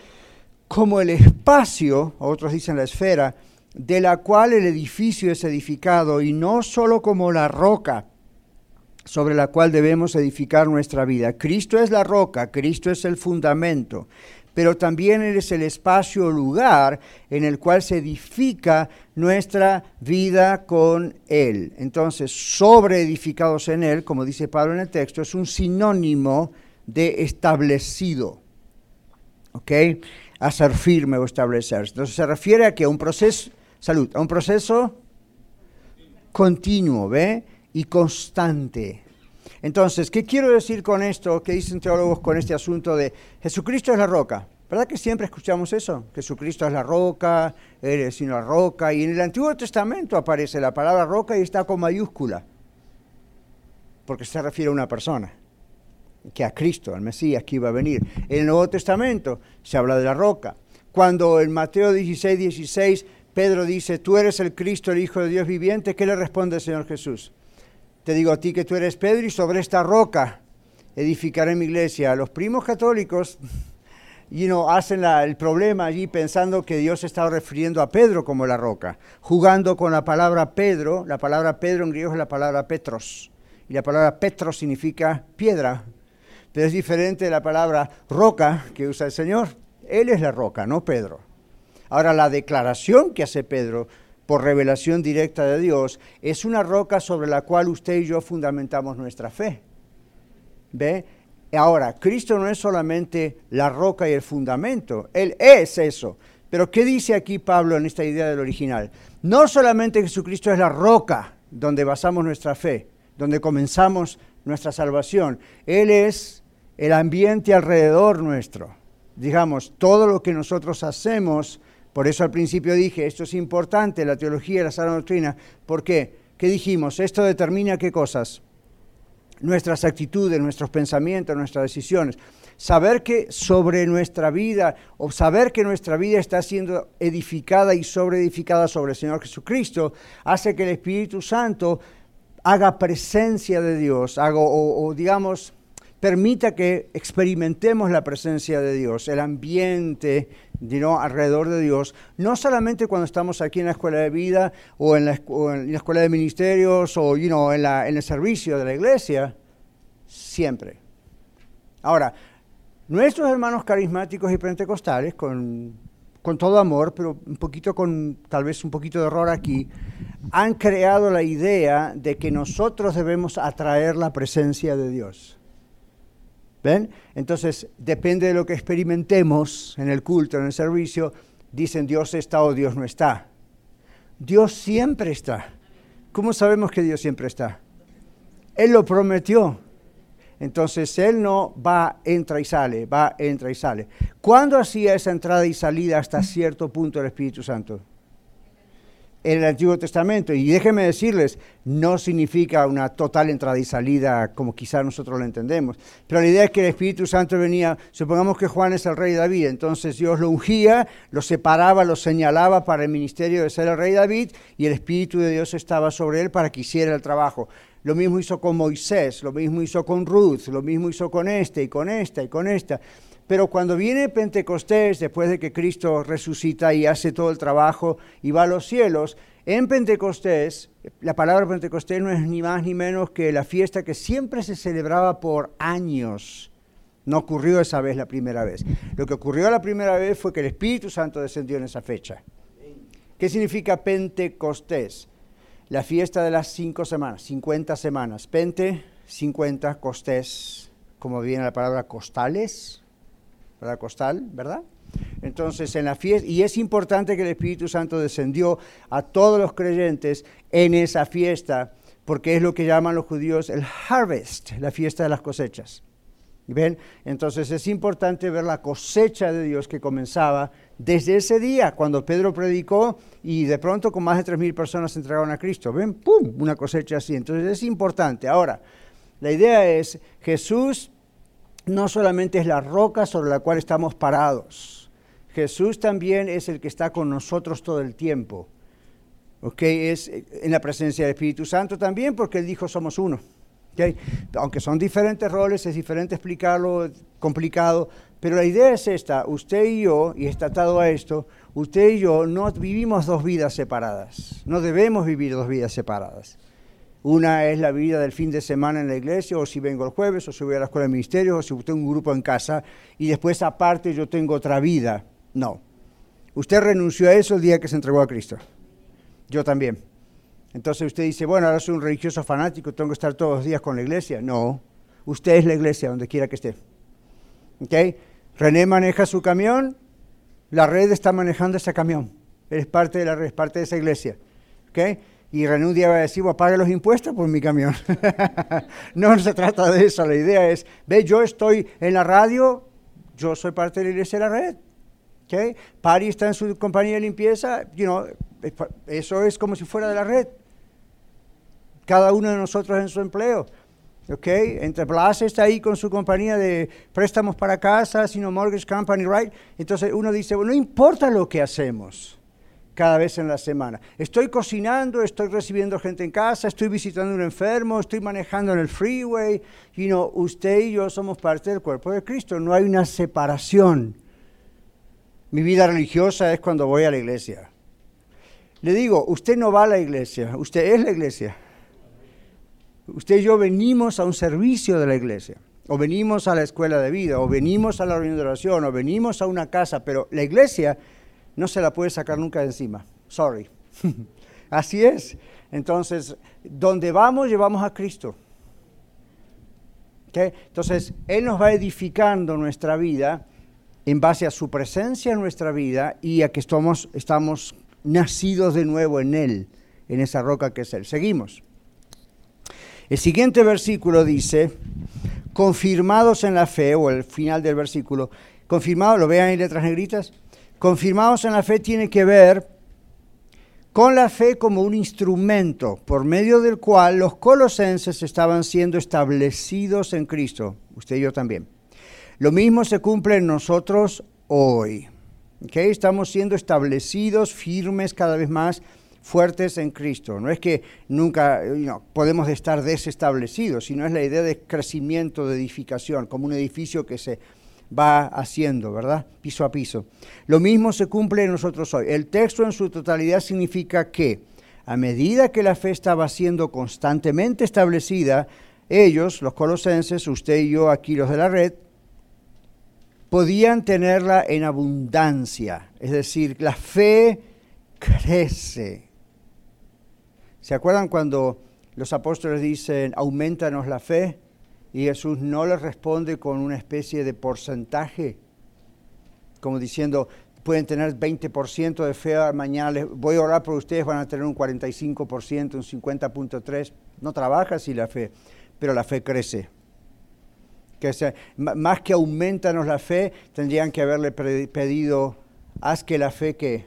como el espacio, otros dicen la esfera, de la cual el edificio es edificado y no solo como la roca sobre la cual debemos edificar nuestra vida. Cristo es la roca, Cristo es el fundamento, pero también Él es el espacio o lugar en el cual se edifica nuestra vida con Él. Entonces, sobre edificados en Él, como dice Pablo en el texto, es un sinónimo de establecido. ¿Ok? A ser firme o establecerse. Entonces se refiere a que a un proceso, salud, a un proceso continuo, ¿ve? Y constante. Entonces, ¿qué quiero decir con esto? ¿Qué dicen teólogos con este asunto de Jesucristo es la roca? ¿Verdad que siempre escuchamos eso? Jesucristo es la roca, Él es la roca. Y en el Antiguo Testamento aparece la palabra roca y está con mayúscula, porque se refiere a una persona, que a Cristo, al Mesías que iba a venir. En el Nuevo Testamento se habla de la roca. Cuando en Mateo 16, 16 Pedro dice, tú eres el Cristo, el Hijo de Dios viviente, ¿qué le responde el Señor Jesús? Te digo a ti que tú eres Pedro y sobre esta roca edificaré mi iglesia. Los primos católicos you know, hacen el problema allí pensando que Dios estaba refiriendo a Pedro como la roca, jugando con la palabra Pedro. La palabra Pedro en griego es la palabra Petros. Y la palabra Petros significa piedra. Pero es diferente la palabra roca que usa el Señor. Él es la roca, no Pedro. Ahora, la declaración que hace Pedro por revelación directa de Dios es una roca sobre la cual usted y yo fundamentamos nuestra fe. ¿Ve? Ahora, Cristo no es solamente la roca y el fundamento, Él es eso. Pero ¿qué dice aquí Pablo en esta idea del original? No solamente Jesucristo es la roca donde basamos nuestra fe, donde comenzamos nuestra salvación, Él es el ambiente alrededor nuestro. Digamos, todo lo que nosotros hacemos, por eso al principio dije, esto es importante, la teología y la sana doctrina. ¿Por qué? ¿Qué dijimos? Esto determina qué cosas nuestras actitudes, nuestros pensamientos, nuestras decisiones. Saber que sobre nuestra vida, o saber que nuestra vida está siendo edificada y sobreedificada sobre el Señor Jesucristo, hace que el Espíritu Santo haga presencia de Dios, o, digamos, permita que experimentemos la presencia de Dios, el ambiente alrededor de Dios, no solamente cuando estamos aquí en la escuela de vida o en la, escuela de ministerios o en, en el servicio de la iglesia, siempre. Ahora, nuestros hermanos carismáticos y pentecostales, con, con todo amor, pero un poquito con tal vez un poquito de error aquí, han creado la idea de que nosotros debemos atraer la presencia de Dios. Entonces, depende de lo que experimentemos en el culto, en el servicio, dicen Dios está o Dios no está. Dios siempre está. ¿Cómo sabemos que Dios siempre está? Él lo prometió. Entonces Él no va, entra y sale, va, entra y sale. ¿Cuándo hacía esa entrada y salida hasta cierto punto el Espíritu Santo? En el Antiguo Testamento. Y déjenme decirles, no significa una total entrada y salida como quizás nosotros lo entendemos. Pero la idea es que el Espíritu Santo venía, supongamos que Juan es el rey David, entonces Dios lo ungía, lo separaba, lo señalaba para el ministerio de ser el rey David y el Espíritu de Dios estaba sobre él para que hiciera el trabajo. Lo mismo hizo con Moisés, lo mismo hizo con Ruth, lo mismo hizo con este y con esta y con esta. Pero cuando viene Pentecostés, después de que Cristo resucita y hace todo el trabajo y va a los cielos, en Pentecostés, la palabra Pentecostés no es ni más ni menos que la fiesta que siempre se celebraba por años. No ocurrió esa vez la primera vez. Lo que ocurrió la primera vez fue que el Espíritu Santo descendió en esa fecha. ¿Qué significa Pentecostés? La fiesta de las cinco semanas, 50 semanas. Pente, 50, costés, como viene la palabra costales, costal, ¿verdad? Entonces, en la fiesta, y es importante que el Espíritu Santo descendió a todos los creyentes en esa fiesta, porque es lo que llaman los judíos el harvest, la fiesta de las cosechas. ¿Ven? Entonces es importante ver la cosecha de Dios que comenzaba desde ese día, cuando Pedro predicó y de pronto con más de 3.000 personas se entregaron a Cristo. ¿Ven? ¡Pum! Una cosecha así. Entonces es importante. Ahora, la idea es, Jesús no solamente es la roca sobre la cual estamos parados, Jesús también es el que está con nosotros todo el tiempo. ¿Ok? Es en la presencia del Espíritu Santo también, porque Él dijo somos uno. ¿okay? Aunque son diferentes roles, es diferente explicarlo, complicado, pero la idea es esta, usted y yo, y está atado a esto, usted y yo no vivimos dos vidas separadas, no debemos vivir dos vidas separadas. Una es la vida del fin de semana en la iglesia, o si vengo el jueves, o si voy a la escuela de ministerio, o si tengo un grupo en casa, y después aparte yo tengo otra vida. No. Usted renunció a eso el día que se entregó a Cristo. Yo también. Entonces usted dice, bueno, ahora soy un religioso fanático, tengo que estar todos los días con la iglesia. No, usted es la iglesia donde quiera que esté. ¿Okay? René maneja su camión, la red está manejando ese camión. Él es parte de la red, es parte de esa iglesia. ¿Okay? Y René va a decir, bueno, pague los impuestos por mi camión. no se trata de eso, la idea es, ve, yo estoy en la radio, yo soy parte de la iglesia de la red. ¿Okay? Pari está en su compañía de limpieza, you know, eso es como si fuera de la red. Cada uno de nosotros en su empleo. ¿ok? Entre Blas está ahí con su compañía de préstamos para casa, sino Mortgage Company, right? Entonces uno dice, bueno, no importa lo que hacemos cada vez en la semana. Estoy cocinando, estoy recibiendo gente en casa, estoy visitando a un enfermo, estoy manejando en el freeway. You know, usted y yo somos parte del cuerpo de Cristo, no hay una separación. Mi vida religiosa es cuando voy a la iglesia. Le digo, usted no va a la iglesia, usted es la iglesia. Usted y yo venimos a un servicio de la iglesia, o venimos a la escuela de vida, o venimos a la reunión de oración, o venimos a una casa, pero la iglesia no se la puede sacar nunca de encima. Sorry. Así es. Entonces, donde vamos, llevamos a Cristo. Entonces, Él nos va edificando nuestra vida en base a su presencia en nuestra vida y a que estamos, estamos nacidos de nuevo en Él, en esa roca que es Él. Seguimos. El siguiente versículo dice, confirmados en la fe, o el final del versículo, confirmados, lo vean en letras negritas, confirmados en la fe tiene que ver con la fe como un instrumento por medio del cual los colosenses estaban siendo establecidos en Cristo, usted y yo también. Lo mismo se cumple en nosotros hoy. ¿okay? Estamos siendo establecidos, firmes cada vez más fuertes en Cristo. No es que nunca podemos estar desestablecidos, sino es la idea de crecimiento, de edificación, como un edificio que se va haciendo, ¿verdad? Piso a piso. Lo mismo se cumple en nosotros hoy. El texto en su totalidad significa que a medida que la fe estaba siendo constantemente establecida, ellos, los colosenses, usted y yo aquí los de la red, podían tenerla en abundancia. Es decir, la fe crece. ¿Se acuerdan cuando los apóstoles dicen, aumentanos la fe? Y Jesús no les responde con una especie de porcentaje, como diciendo, pueden tener 20% de fe, mañana les voy a orar por ustedes, van a tener un 45%, un 50.3%. No trabaja así la fe, pero la fe crece. Que más que aumentanos la fe, tendrían que haberle pedido, haz que la fe que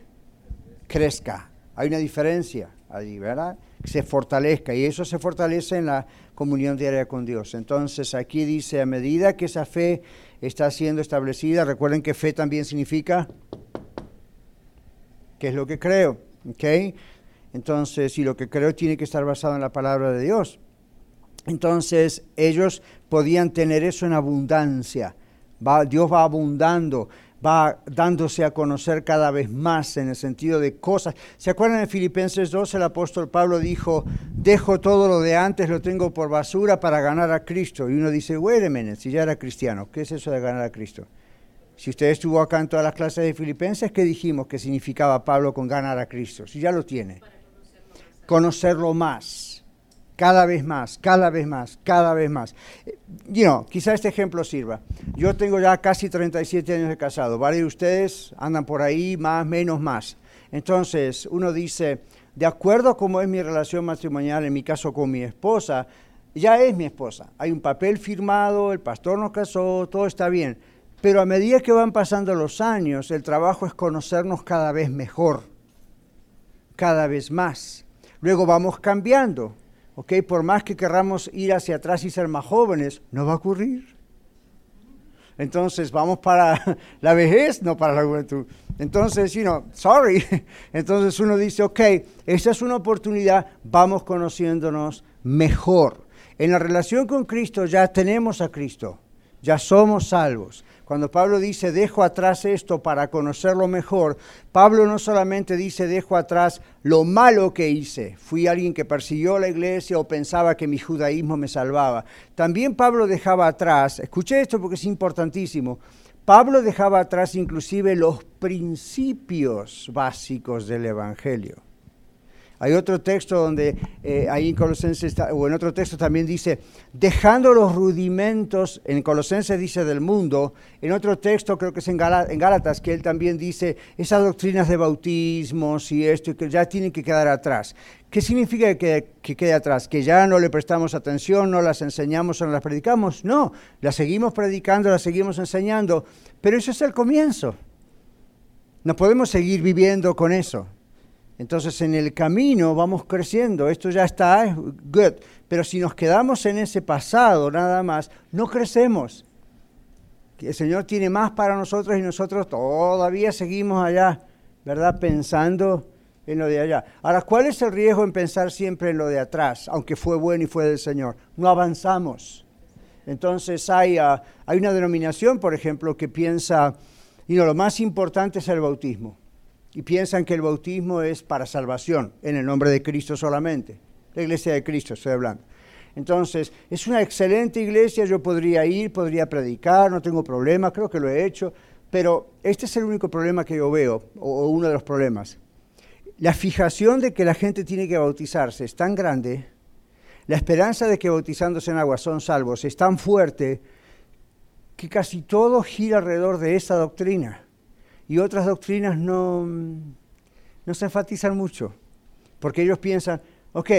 crezca. Hay una diferencia allí, ¿verdad? se fortalezca y eso se fortalece en la comunión diaria con Dios. Entonces aquí dice, a medida que esa fe está siendo establecida, recuerden que fe también significa que es lo que creo, ¿ok? Entonces, y lo que creo tiene que estar basado en la palabra de Dios. Entonces, ellos podían tener eso en abundancia. Dios va abundando va dándose a conocer cada vez más en el sentido de cosas. ¿Se acuerdan en Filipenses 2 el apóstol Pablo dijo, dejo todo lo de antes, lo tengo por basura para ganar a Cristo? Y uno dice, a si ya era cristiano, ¿qué es eso de ganar a Cristo? Si usted estuvo acá en todas las clases de Filipenses, ¿qué dijimos que significaba Pablo con ganar a Cristo? Si ya lo tiene. Conocerlo más cada vez más, cada vez más, cada vez más. You know, quizá este ejemplo sirva. Yo tengo ya casi 37 años de casado. Varios de ustedes andan por ahí, más, menos, más. Entonces, uno dice, de acuerdo a cómo es mi relación matrimonial, en mi caso con mi esposa, ya es mi esposa. Hay un papel firmado, el pastor nos casó, todo está bien. Pero a medida que van pasando los años, el trabajo es conocernos cada vez mejor, cada vez más. Luego vamos cambiando ¿ok? Por más que querramos ir hacia atrás y ser más jóvenes, no va a ocurrir. Entonces vamos para la vejez, no para la juventud. Entonces, you know, sorry. Entonces uno dice, ok, esta es una oportunidad, vamos conociéndonos mejor. En la relación con Cristo ya tenemos a Cristo, ya somos salvos. Cuando Pablo dice, dejo atrás esto para conocerlo mejor, Pablo no solamente dice, dejo atrás lo malo que hice, fui alguien que persiguió la iglesia o pensaba que mi judaísmo me salvaba. También Pablo dejaba atrás, escuché esto porque es importantísimo, Pablo dejaba atrás inclusive los principios básicos del Evangelio. Hay otro texto donde, eh, ahí en Colosenses, o en otro texto también dice, dejando los rudimentos, en Colosenses dice del mundo, en otro texto creo que es en, Gálatas, que él también dice, esas doctrinas de bautismos y esto, que ya tienen que quedar atrás. ¿Qué significa que, que quede atrás? ¿Que ya no le prestamos atención, no las enseñamos o no las predicamos? No, las seguimos predicando, las seguimos enseñando, pero eso es el comienzo. No podemos seguir viviendo con eso. Entonces en el camino vamos creciendo, esto ya está, good, pero si nos quedamos en ese pasado nada más, no crecemos. El Señor tiene más para nosotros y nosotros todavía seguimos allá, ¿verdad? Pensando en lo de allá. Ahora, ¿cuál es el riesgo en pensar siempre en lo de atrás, aunque fue bueno y fue del Señor? No avanzamos. Entonces hay, ah, hay una denominación, por ejemplo, que piensa, y no, lo más importante es el bautismo y piensan que el bautismo es para salvación, en el nombre de Cristo solamente. La iglesia de Cristo estoy hablando. Entonces, es una excelente iglesia, yo podría ir, podría predicar, no tengo problema, creo que lo he hecho, pero este es el único problema que yo veo, o uno de los problemas. La fijación de que la gente tiene que bautizarse es tan grande, la esperanza de que bautizándose en agua son salvos es tan fuerte, que casi todo gira alrededor de esa doctrina y otras doctrinas no, no se enfatizan mucho, porque ellos piensan, ok,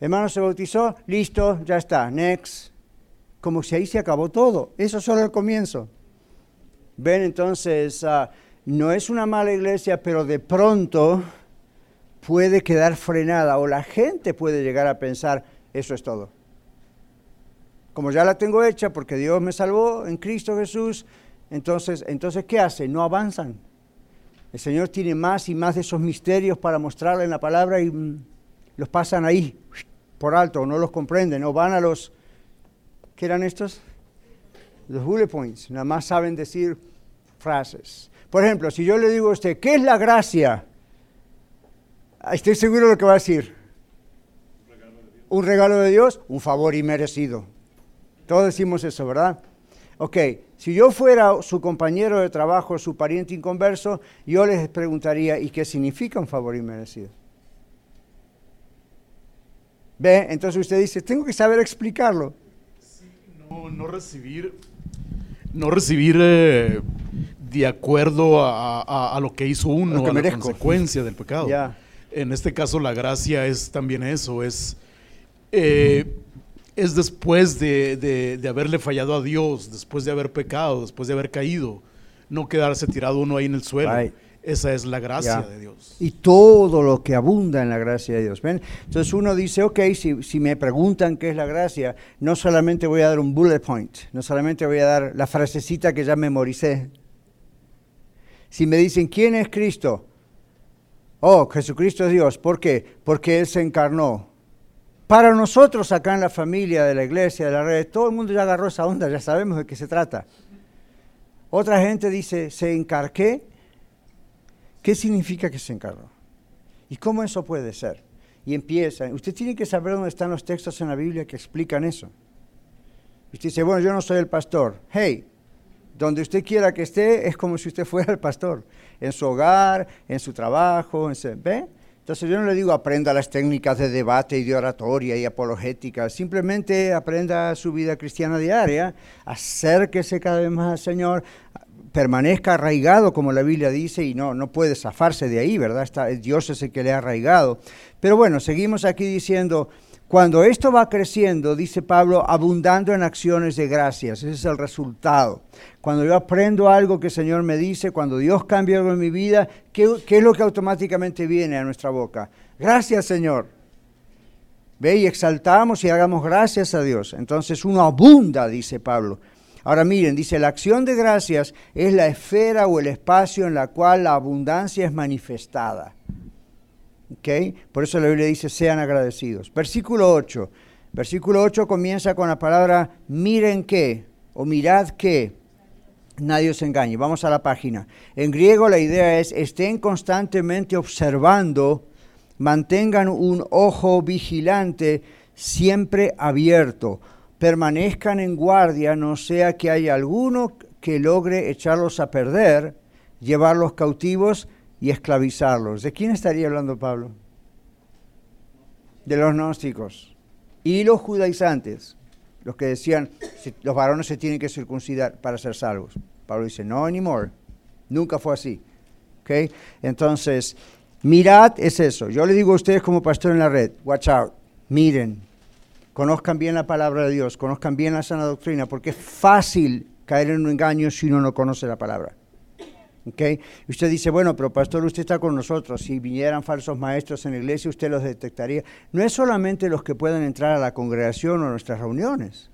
hermano se bautizó, listo, ya está, next, como si ahí se acabó todo, eso es solo el comienzo. Ven, entonces, ah, no es una mala iglesia, pero de pronto puede quedar frenada o la gente puede llegar a pensar, eso es todo. Como ya la tengo hecha porque Dios me salvó en Cristo Jesús, entonces, entonces, ¿qué hace? No avanzan. El Señor tiene más y más de esos misterios para mostrarle en la palabra y mm, los pasan ahí, por alto, no los comprenden, o van a los, ¿qué eran estos? Los bullet points, nada más saben decir frases. Por ejemplo, si yo le digo a usted, ¿qué es la gracia? Ah, estoy seguro de lo que va a decir. Un regalo de Dios, un favor inmerecido. Todos decimos eso, ¿verdad? Ok, si yo fuera su compañero de trabajo, su pariente inconverso, yo les preguntaría, ¿y qué significa un favor inmerecido? ¿Ve? Entonces usted dice, tengo que saber explicarlo. no, recibir, no recibir eh, de acuerdo a, lo que hizo uno, a la consecuencia del pecado. En este caso la gracia es también eso, es... Eh, es después de, haberle fallado a Dios, después de haber pecado, después de haber caído, no quedarse tirado uno ahí en el suelo. Esa es la gracia de Dios. Y todo lo que abunda en la gracia de Dios. ¿ven? Entonces uno dice, ok, si, si, me preguntan qué es la gracia, no solamente voy a dar un bullet point, no solamente voy a dar la frasecita que ya memoricé. Si me dicen, ¿quién es Cristo? Oh, Jesucristo es Dios. ¿Por qué? Porque Él se encarnó. Para nosotros acá en la familia de la iglesia, de la red, todo el mundo ya agarró esa onda, ya sabemos de qué se trata. Otra gente dice, ¿se encarqué? ¿Qué significa que se encargó? ¿Y cómo eso puede ser? Y empieza, usted tiene que saber dónde están los textos en la Biblia que explican eso. Usted dice, bueno, yo no soy el pastor. Hey, donde usted quiera que esté es como si usted fuera el pastor. En su hogar, en su trabajo, en ¿ve? Entonces yo no le digo aprenda las técnicas de debate y de oratoria y apologética, simplemente aprenda su vida cristiana diaria, acérquese cada vez más al Señor, permanezca arraigado como la Biblia dice y no, no puede zafarse de ahí, ¿verdad? Está, Dios es el que le ha arraigado. Pero bueno, seguimos aquí diciendo, cuando esto va creciendo, dice Pablo, abundando en acciones de gracias, ese es el resultado. Cuando yo aprendo algo que el Señor me dice, cuando Dios cambia algo en mi vida, ¿qué, es lo que automáticamente viene a nuestra boca? Gracias Señor. Ve y exaltamos y hagamos gracias a Dios. Entonces uno abunda, dice Pablo. Ahora miren, dice, la acción de gracias es la esfera o el espacio en la cual la abundancia es manifestada. Por eso la Biblia dice, sean agradecidos. Versículo 8. Versículo 8 comienza con la palabra miren qué o mirad qué. Nadie os engañe. Vamos a la página. En griego la idea es estén constantemente observando, mantengan un ojo vigilante siempre abierto, permanezcan en guardia, no sea que haya alguno que logre echarlos a perder, llevarlos cautivos y esclavizarlos. ¿De quién estaría hablando Pablo? De los gnósticos y los judaizantes, los que decían, los varones se tienen que circuncidar para ser salvos. Pablo dice, no anymore, nunca fue así. ¿Okay? Entonces, mirad es eso. Yo le digo a ustedes como pastor en la red, watch out, miren, conozcan bien la palabra de Dios, conozcan bien la sana doctrina, porque es fácil caer en un engaño si uno no conoce la palabra. ¿Okay? Usted dice, bueno, pero pastor, usted está con nosotros. Si vinieran falsos maestros en la iglesia, usted los detectaría. No es solamente los que puedan entrar a la congregación o a nuestras reuniones.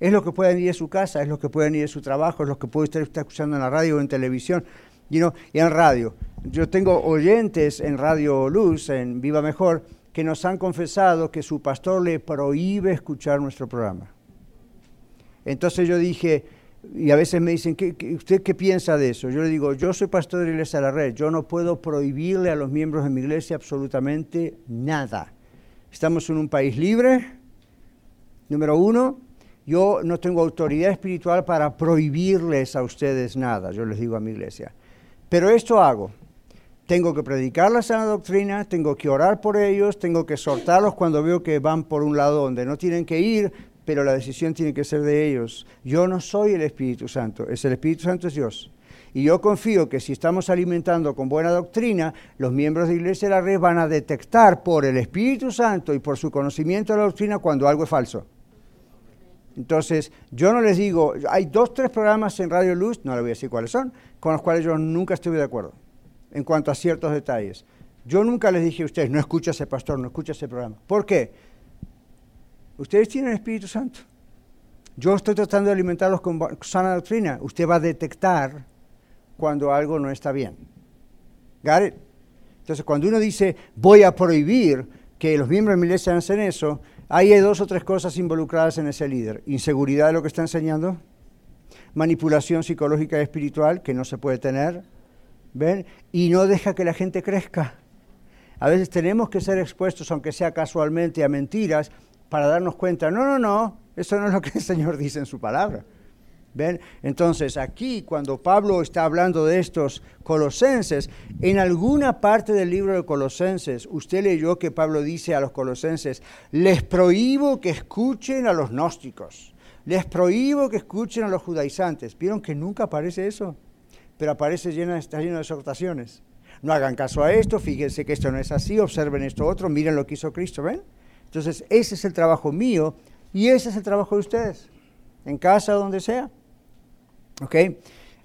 Es lo que pueden ir a su casa, es lo que pueden ir a su trabajo, es lo que puede estar escuchando en la radio o en televisión. y en radio. Yo tengo oyentes en Radio Luz, en Viva Mejor, que nos han confesado que su pastor le prohíbe escuchar nuestro programa. Entonces yo dije, y a veces me dicen, ¿qué, usted qué piensa de eso? Yo le digo, yo soy pastor de la iglesia de la red, yo no puedo prohibirle a los miembros de mi iglesia absolutamente nada. Estamos en un país libre, número uno, yo no tengo autoridad espiritual para prohibirles a ustedes nada, yo les digo a mi iglesia. Pero esto hago. Tengo que predicar la sana doctrina, tengo que orar por ellos, tengo que soltarlos cuando veo que van por un lado donde no tienen que ir, pero la decisión tiene que ser de ellos. Yo no soy el Espíritu Santo, es el Espíritu Santo es Dios. Y yo confío que si estamos alimentando con buena doctrina, los miembros de Iglesia de la Red van a detectar por el Espíritu Santo y por su conocimiento de la doctrina cuando algo es falso. Entonces, yo no les digo, hay dos, tres programas en Radio Luz, no les voy a decir cuáles son, con los cuales yo nunca estuve de acuerdo en cuanto a ciertos detalles. Yo nunca les dije a ustedes, no escucha ese pastor, no escucha ese programa. ¿Por qué? Ustedes tienen el Espíritu Santo. Yo estoy tratando de alimentarlos con sana doctrina. Usted va a detectar cuando algo no está bien. ¿Got it? Entonces, cuando uno dice, voy a prohibir que los miembros de mi iglesia hacen eso, ahí hay dos o tres cosas involucradas en ese líder. Inseguridad de lo que está enseñando, manipulación psicológica y espiritual que no se puede tener, ¿ven? Y no deja que la gente crezca. A veces tenemos que ser expuestos, aunque sea casualmente, a mentiras para darnos cuenta, no, no, no, eso no es lo que el Señor dice en su palabra. ¿Ven? Entonces, aquí cuando Pablo está hablando de estos colosenses, en alguna parte del libro de Colosenses, usted leyó que Pablo dice a los colosenses, les prohíbo que escuchen a los gnósticos, les prohíbo que escuchen a los judaizantes. ¿Vieron que nunca aparece eso? Pero aparece lleno, está lleno de exhortaciones. No hagan caso a esto, fíjense que esto no es así, observen esto otro, miren lo que hizo Cristo, ¿ven? Entonces, ese es el trabajo mío y ese es el trabajo de ustedes, en casa o donde sea. ¿Ok?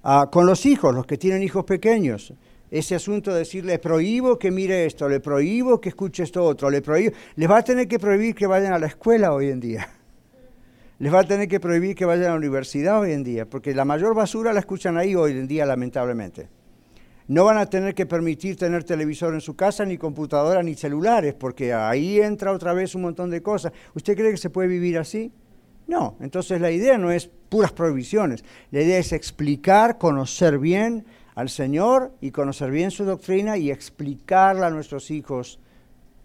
Ah, con los hijos, los que tienen hijos pequeños, ese asunto de decirle, le prohíbo que mire esto, le prohíbo que escuche esto otro, le prohíbo, les va a tener que prohibir que vayan a la escuela hoy en día. Les va a tener que prohibir que vayan a la universidad hoy en día, porque la mayor basura la escuchan ahí hoy en día, lamentablemente. No van a tener que permitir tener televisor en su casa, ni computadora, ni celulares, porque ahí entra otra vez un montón de cosas. ¿Usted cree que se puede vivir así? No, entonces la idea no es puras prohibiciones, la idea es explicar, conocer bien al Señor y conocer bien su doctrina y explicarla a nuestros hijos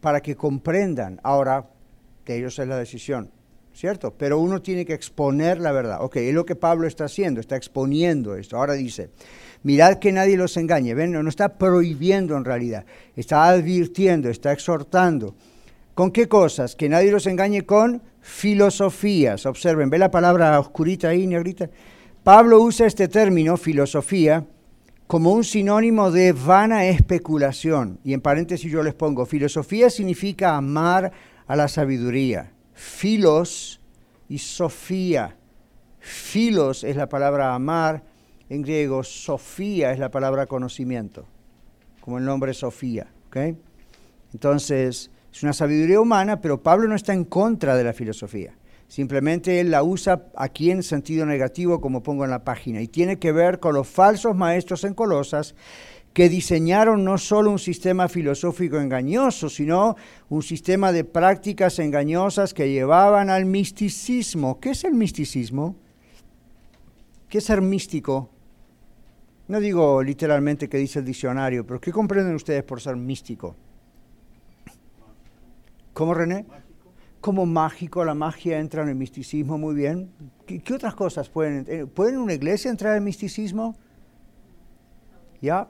para que comprendan. Ahora, de ellos es la decisión, ¿cierto? Pero uno tiene que exponer la verdad. Ok, es lo que Pablo está haciendo, está exponiendo esto. Ahora dice, Mirad que nadie los engañe. Ven, no está prohibiendo en realidad, está advirtiendo, está exhortando. ¿Con qué cosas? Que nadie los engañe con filosofías. Observen, ¿ve la palabra oscurita ahí, negrita? Pablo usa este término, filosofía, como un sinónimo de vana especulación. Y en paréntesis yo les pongo, filosofía significa amar a la sabiduría. Filos y sofía. Filos es la palabra amar en griego, Sofía es la palabra conocimiento, como el nombre Sofía. ¿okay? Entonces, es una sabiduría humana, pero Pablo no está en contra de la filosofía. Simplemente él la usa aquí en sentido negativo, como pongo en la página, y tiene que ver con los falsos maestros en Colosas que diseñaron no solo un sistema filosófico engañoso, sino un sistema de prácticas engañosas que llevaban al misticismo. ¿Qué es el misticismo? ¿Qué es ser místico? No digo literalmente que dice el diccionario, pero ¿qué comprenden ustedes por ser místico? ¿Cómo, René? Como mágico, la magia entra en el misticismo muy bien. ¿Qué, otras cosas pueden? Eh, ¿Puede una iglesia entrar en el misticismo? ¿Ya?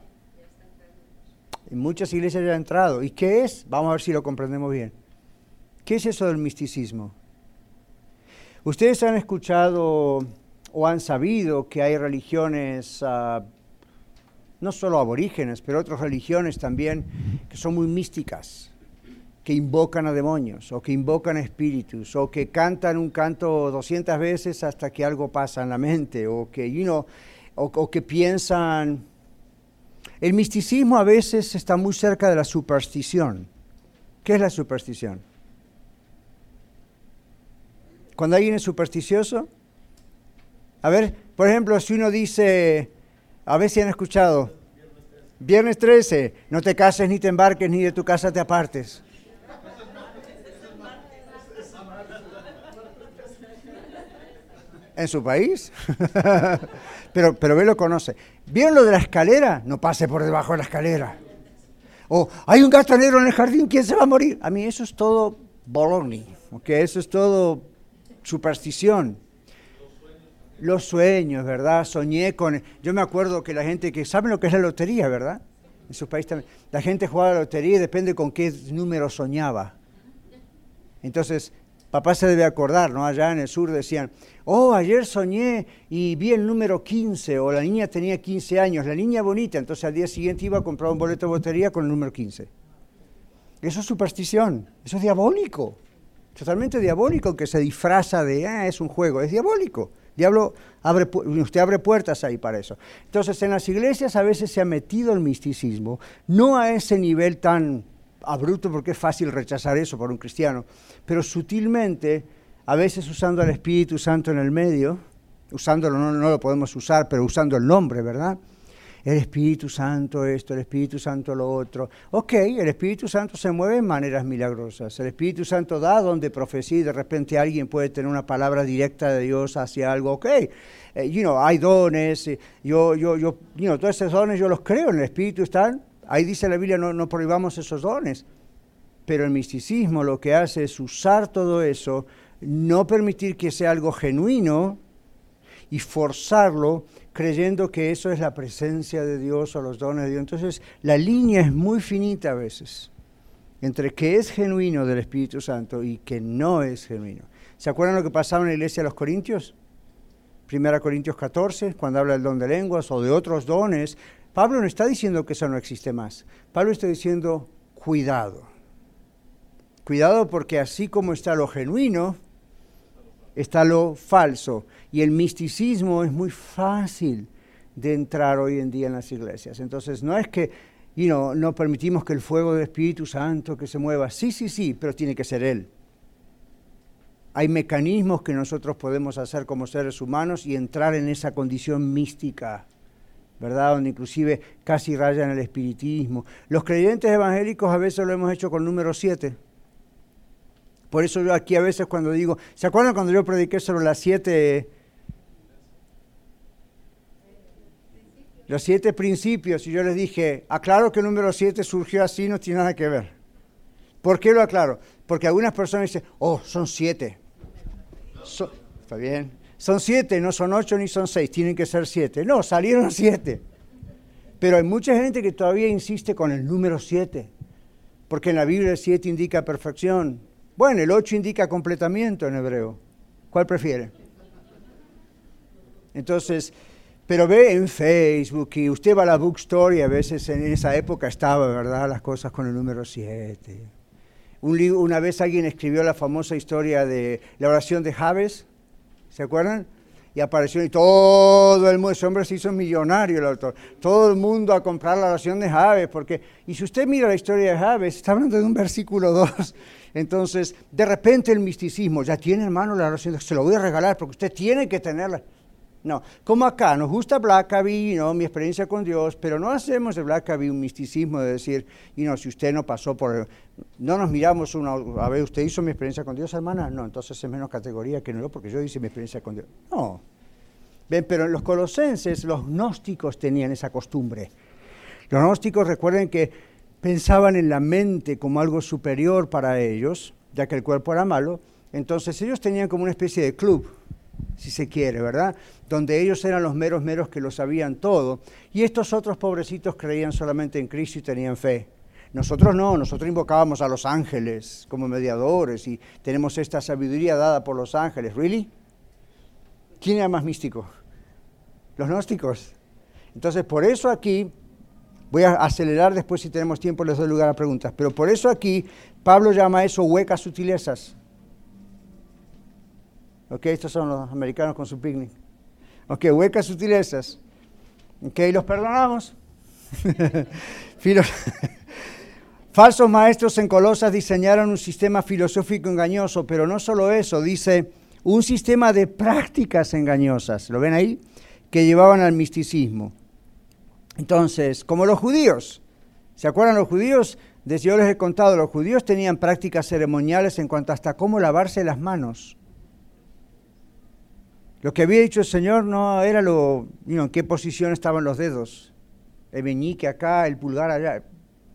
En muchas iglesias ya ha entrado. ¿Y qué es? Vamos a ver si lo comprendemos bien. ¿Qué es eso del misticismo? Ustedes han escuchado o han sabido que hay religiones, ah, no solo aborígenes, pero otras religiones también, que son muy místicas, que invocan a demonios, o que invocan a espíritus, o que cantan un canto 200 veces hasta que algo pasa en la mente, o que, you know, o que piensan... El misticismo a veces está muy cerca de la superstición. ¿Qué es la superstición? Cuando alguien es supersticioso, a ver, por ejemplo, si uno dice, a ver si han escuchado, viernes 13, no te cases ni te embarques ni de tu casa te apartes. en su país. pero, pero él lo conoce. ¿Vieron lo de la escalera? No pase por debajo de la escalera. O hay un gato negro en el jardín, ¿quién se va a morir? A mí eso es todo bologna, ¿ok? Eso es todo superstición los sueños, ¿verdad? Soñé con... Yo me acuerdo que la gente que... ¿Saben lo que es la lotería, verdad? En su país también. La gente jugaba la lotería y depende con qué número soñaba. Entonces, papá se debe acordar, ¿no? Allá en el sur decían, oh, ayer soñé y vi el número 15, o la niña tenía 15 años, la niña bonita, entonces al día siguiente iba a comprar un boleto de lotería con el número 15. Eso es superstición, eso es diabólico, totalmente diabólico que se disfraza de, ah, es un juego, es diabólico. Diablo abre, usted abre puertas ahí para eso. Entonces, en las iglesias a veces se ha metido el misticismo, no a ese nivel tan abrupto, porque es fácil rechazar eso por un cristiano, pero sutilmente, a veces usando al Espíritu Santo en el medio, usándolo no, no lo podemos usar, pero usando el nombre, ¿verdad? El Espíritu Santo esto, el Espíritu Santo lo otro. Ok, el Espíritu Santo se mueve en maneras milagrosas. El Espíritu Santo da donde profecía y de repente alguien puede tener una palabra directa de Dios hacia algo. Ok, eh, you know, hay dones, eh, yo, yo, yo, you know, todos esos dones yo los creo, en el Espíritu están. Ahí dice la Biblia, no, no prohibamos esos dones. Pero el misticismo lo que hace es usar todo eso, no permitir que sea algo genuino y forzarlo creyendo que eso es la presencia de Dios o los dones de Dios. Entonces, la línea es muy finita a veces entre que es genuino del Espíritu Santo y que no es genuino. ¿Se acuerdan lo que pasaba en la iglesia de los Corintios? Primera Corintios 14, cuando habla del don de lenguas o de otros dones, Pablo no está diciendo que eso no existe más. Pablo está diciendo, cuidado. Cuidado porque así como está lo genuino, está lo falso. Y el misticismo es muy fácil de entrar hoy en día en las iglesias. Entonces, no es que you know, no permitimos que el fuego del Espíritu Santo que se mueva. Sí, sí, sí, pero tiene que ser Él. Hay mecanismos que nosotros podemos hacer como seres humanos y entrar en esa condición mística, ¿verdad? Donde inclusive casi rayan el espiritismo. Los creyentes evangélicos a veces lo hemos hecho con número 7 por eso yo aquí a veces cuando digo, ¿se acuerdan cuando yo prediqué sobre las siete, los siete principios? Y yo les dije, aclaro que el número siete surgió así, no tiene nada que ver. ¿Por qué lo aclaro? Porque algunas personas dicen, oh, son siete. está bien. Son siete, no son ocho ni son seis, tienen que ser siete. No, salieron siete. Pero hay mucha gente que todavía insiste con el número siete, porque en la Biblia el siete indica perfección, bueno, el 8 indica completamiento en hebreo. ¿Cuál prefiere? Entonces, pero ve en Facebook y usted va a la bookstore y a veces en esa época estaba, ¿verdad? Las cosas con el número 7. una vez alguien escribió la famosa historia de la oración de Javes, ¿se acuerdan? y apareció y todo el mundo, ese hombre se hizo millonario el autor, todo el mundo a comprar la oración de Javes, porque, y si usted mira la historia de Javes, está hablando de un versículo 2, entonces de repente el misticismo, ya tiene hermano la oración, se lo voy a regalar porque usted tiene que tenerla. No, como acá, nos gusta Blackaby, ¿no? mi experiencia con Dios, pero no hacemos de Blackaby un misticismo de decir, y no, si usted no pasó por... No nos miramos uno, a ver, ¿usted hizo mi experiencia con Dios, hermana? No, entonces es menos categoría que no, porque yo hice mi experiencia con Dios. No. Ven, pero en los colosenses, los gnósticos tenían esa costumbre. Los gnósticos recuerden que pensaban en la mente como algo superior para ellos, ya que el cuerpo era malo, entonces ellos tenían como una especie de club si se quiere, ¿verdad? Donde ellos eran los meros meros que lo sabían todo, y estos otros pobrecitos creían solamente en Cristo y tenían fe. Nosotros no, nosotros invocábamos a los ángeles como mediadores y tenemos esta sabiduría dada por los ángeles. ¿Really? ¿Quién era más místico? Los gnósticos. Entonces, por eso aquí, voy a acelerar después si tenemos tiempo, les doy lugar a preguntas, pero por eso aquí Pablo llama a eso huecas sutilezas. Ok, estos son los americanos con su picnic. Ok, huecas sutilezas. Ok, los perdonamos. Falsos maestros en Colosas diseñaron un sistema filosófico engañoso, pero no solo eso, dice un sistema de prácticas engañosas, ¿lo ven ahí? Que llevaban al misticismo. Entonces, como los judíos, ¿se acuerdan los judíos? Desde yo les he contado, los judíos tenían prácticas ceremoniales en cuanto hasta cómo lavarse las manos. Lo que había dicho el Señor no era lo, en qué posición estaban los dedos, el meñique acá, el pulgar allá.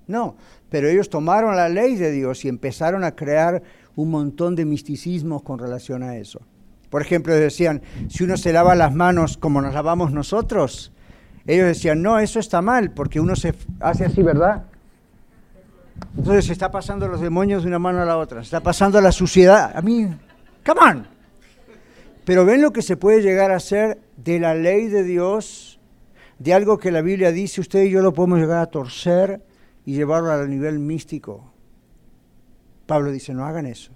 No, pero ellos tomaron la ley de Dios y empezaron a crear un montón de misticismos con relación a eso. Por ejemplo, decían, si uno se lava las manos como nos lavamos nosotros, ellos decían, no, eso está mal, porque uno se hace así, ¿verdad? Entonces se está pasando los demonios de una mano a la otra, se está pasando la suciedad. A mí, come on. Pero ven lo que se puede llegar a hacer de la ley de Dios, de algo que la Biblia dice, usted y yo lo podemos llegar a torcer y llevarlo al nivel místico. Pablo dice, no hagan eso.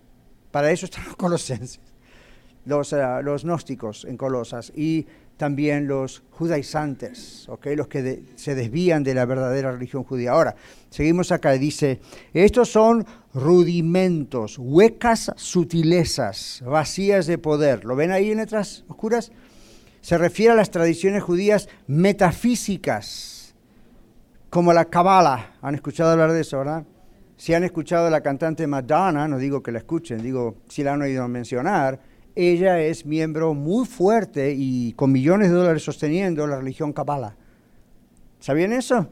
Para eso están los colosenses, los, eh, los gnósticos en Colosas y también los judaizantes, ¿okay? los que se desvían de la verdadera religión judía. Ahora, seguimos acá, dice, estos son rudimentos, huecas sutilezas, vacías de poder. ¿Lo ven ahí en letras oscuras? Se refiere a las tradiciones judías metafísicas, como la Kabbalah. ¿Han escuchado hablar de eso, verdad? Si han escuchado a la cantante Madonna, no digo que la escuchen, digo si la han oído mencionar, ella es miembro muy fuerte y con millones de dólares sosteniendo la religión Kabbalah. ¿Sabían eso?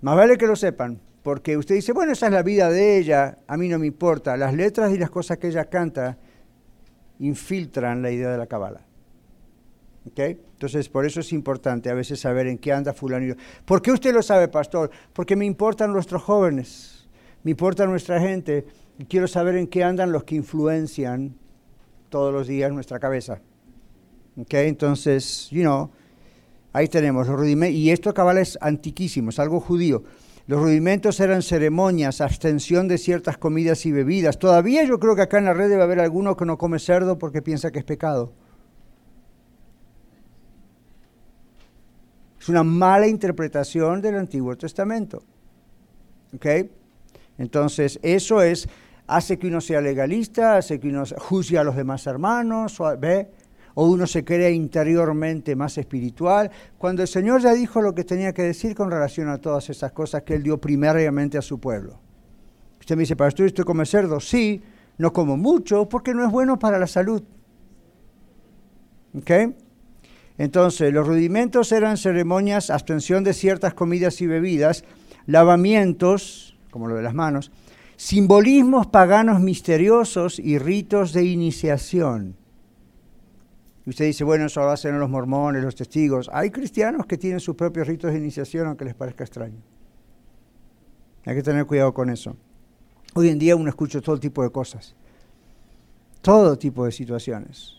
Más vale que lo sepan, porque usted dice, bueno, esa es la vida de ella, a mí no me importa. Las letras y las cosas que ella canta infiltran la idea de la Kabbalah. ¿Okay? Entonces, por eso es importante a veces saber en qué anda fulano. ¿Por qué usted lo sabe, pastor? Porque me importan nuestros jóvenes, me importa nuestra gente, y quiero saber en qué andan los que influencian todos los días nuestra cabeza. ¿Okay? Entonces, you know, ahí tenemos los rudimentos. Y esto cabal es antiquísimo, es algo judío. Los rudimentos eran ceremonias, abstención de ciertas comidas y bebidas. Todavía yo creo que acá en la red debe haber alguno que no come cerdo porque piensa que es pecado. Es una mala interpretación del Antiguo Testamento. ¿Ok? Entonces, eso es hace que uno sea legalista, hace que uno juzgue a los demás hermanos, o, ¿ve? o uno se cree interiormente más espiritual, cuando el Señor ya dijo lo que tenía que decir con relación a todas esas cosas que Él dio primariamente a su pueblo. Usted me dice, pastor, ¿estoy come cerdo? Sí, no como mucho porque no es bueno para la salud. ¿Ok? Entonces, los rudimentos eran ceremonias, abstención de ciertas comidas y bebidas, lavamientos, como lo de las manos, simbolismos paganos misteriosos y ritos de iniciación. Y usted dice, bueno, eso lo hacen los mormones, los testigos. Hay cristianos que tienen sus propios ritos de iniciación, aunque les parezca extraño. Hay que tener cuidado con eso. Hoy en día uno escucha todo tipo de cosas, todo tipo de situaciones.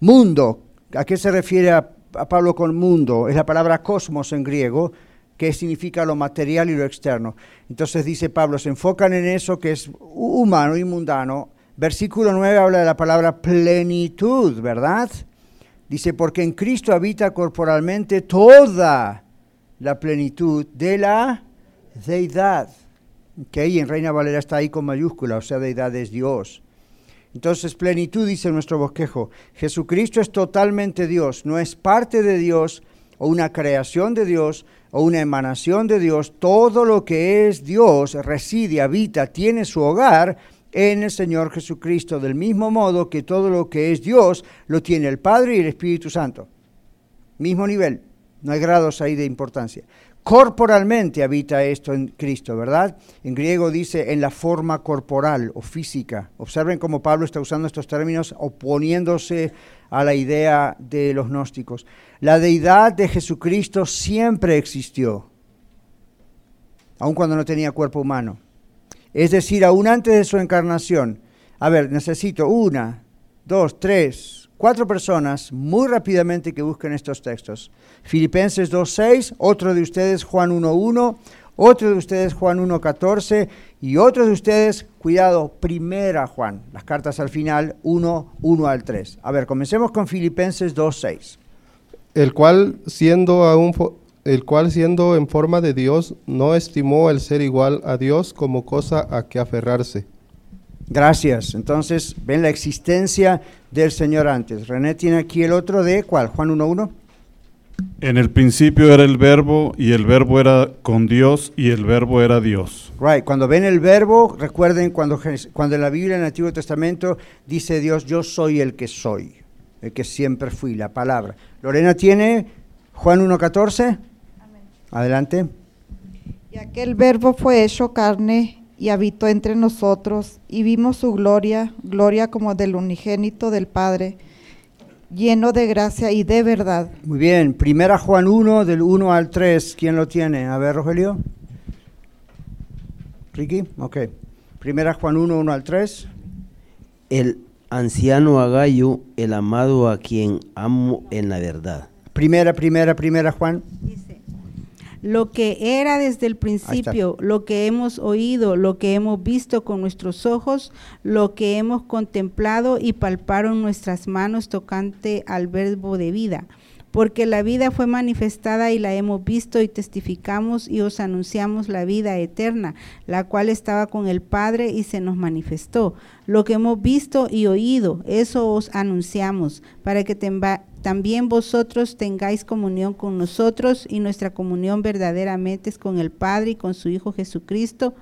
Mundo, ¿a qué se refiere a Pablo con mundo? Es la palabra cosmos en griego, qué significa lo material y lo externo. Entonces dice Pablo, se enfocan en eso que es humano y mundano. Versículo 9 habla de la palabra plenitud, ¿verdad? Dice, porque en Cristo habita corporalmente toda la plenitud de la deidad. Que ahí en Reina Valera está ahí con mayúscula, o sea, deidad es Dios. Entonces, plenitud, dice nuestro bosquejo. Jesucristo es totalmente Dios, no es parte de Dios o una creación de Dios o una emanación de Dios. Todo lo que es Dios reside, habita, tiene su hogar en el Señor Jesucristo, del mismo modo que todo lo que es Dios lo tiene el Padre y el Espíritu Santo. Mismo nivel, no hay grados ahí de importancia corporalmente habita esto en Cristo, ¿verdad? En griego dice en la forma corporal o física. Observen cómo Pablo está usando estos términos oponiéndose a la idea de los gnósticos. La deidad de Jesucristo siempre existió, aun cuando no tenía cuerpo humano. Es decir, aún antes de su encarnación. A ver, necesito una, dos, tres, cuatro personas muy rápidamente que busquen estos textos. Filipenses 2.6, otro de ustedes Juan 1.1, otro de ustedes Juan 1.14 y otro de ustedes, cuidado, primera Juan, las cartas al final 1, 1 al 3. A ver, comencemos con Filipenses 2.6. El cual siendo aún el cual siendo en forma de Dios no estimó el ser igual a Dios como cosa a que aferrarse Gracias. Entonces, ven la existencia del Señor antes. René tiene aquí el otro de ¿cuál? Juan 1.1. En el principio era el verbo y el verbo era con Dios y el verbo era Dios. Right, cuando ven el verbo, recuerden cuando, cuando en la Biblia en el Antiguo Testamento dice Dios, yo soy el que soy, el que siempre fui, la palabra. Lorena tiene Juan 1.14. Adelante. Y aquel verbo fue hecho carne y habitó entre nosotros, y vimos su gloria, gloria como del unigénito del Padre, lleno de gracia y de verdad. Muy bien, primera Juan 1, del 1 al 3, ¿quién lo tiene? A ver, Rogelio. Ricky, ok. Primera Juan 1, 1 al 3. El anciano Agallo, el amado a quien amo en la verdad. Primera, primera, primera Juan lo que era desde el principio, lo que hemos oído, lo que hemos visto con nuestros ojos, lo que hemos contemplado y palparon nuestras manos tocante al verbo de vida. Porque la vida fue manifestada y la hemos visto y testificamos y os anunciamos la vida eterna, la cual estaba con el Padre y se nos manifestó. Lo que hemos visto y oído, eso os anunciamos, para que también vosotros tengáis comunión con nosotros y nuestra comunión verdaderamente es con el Padre y con su Hijo Jesucristo.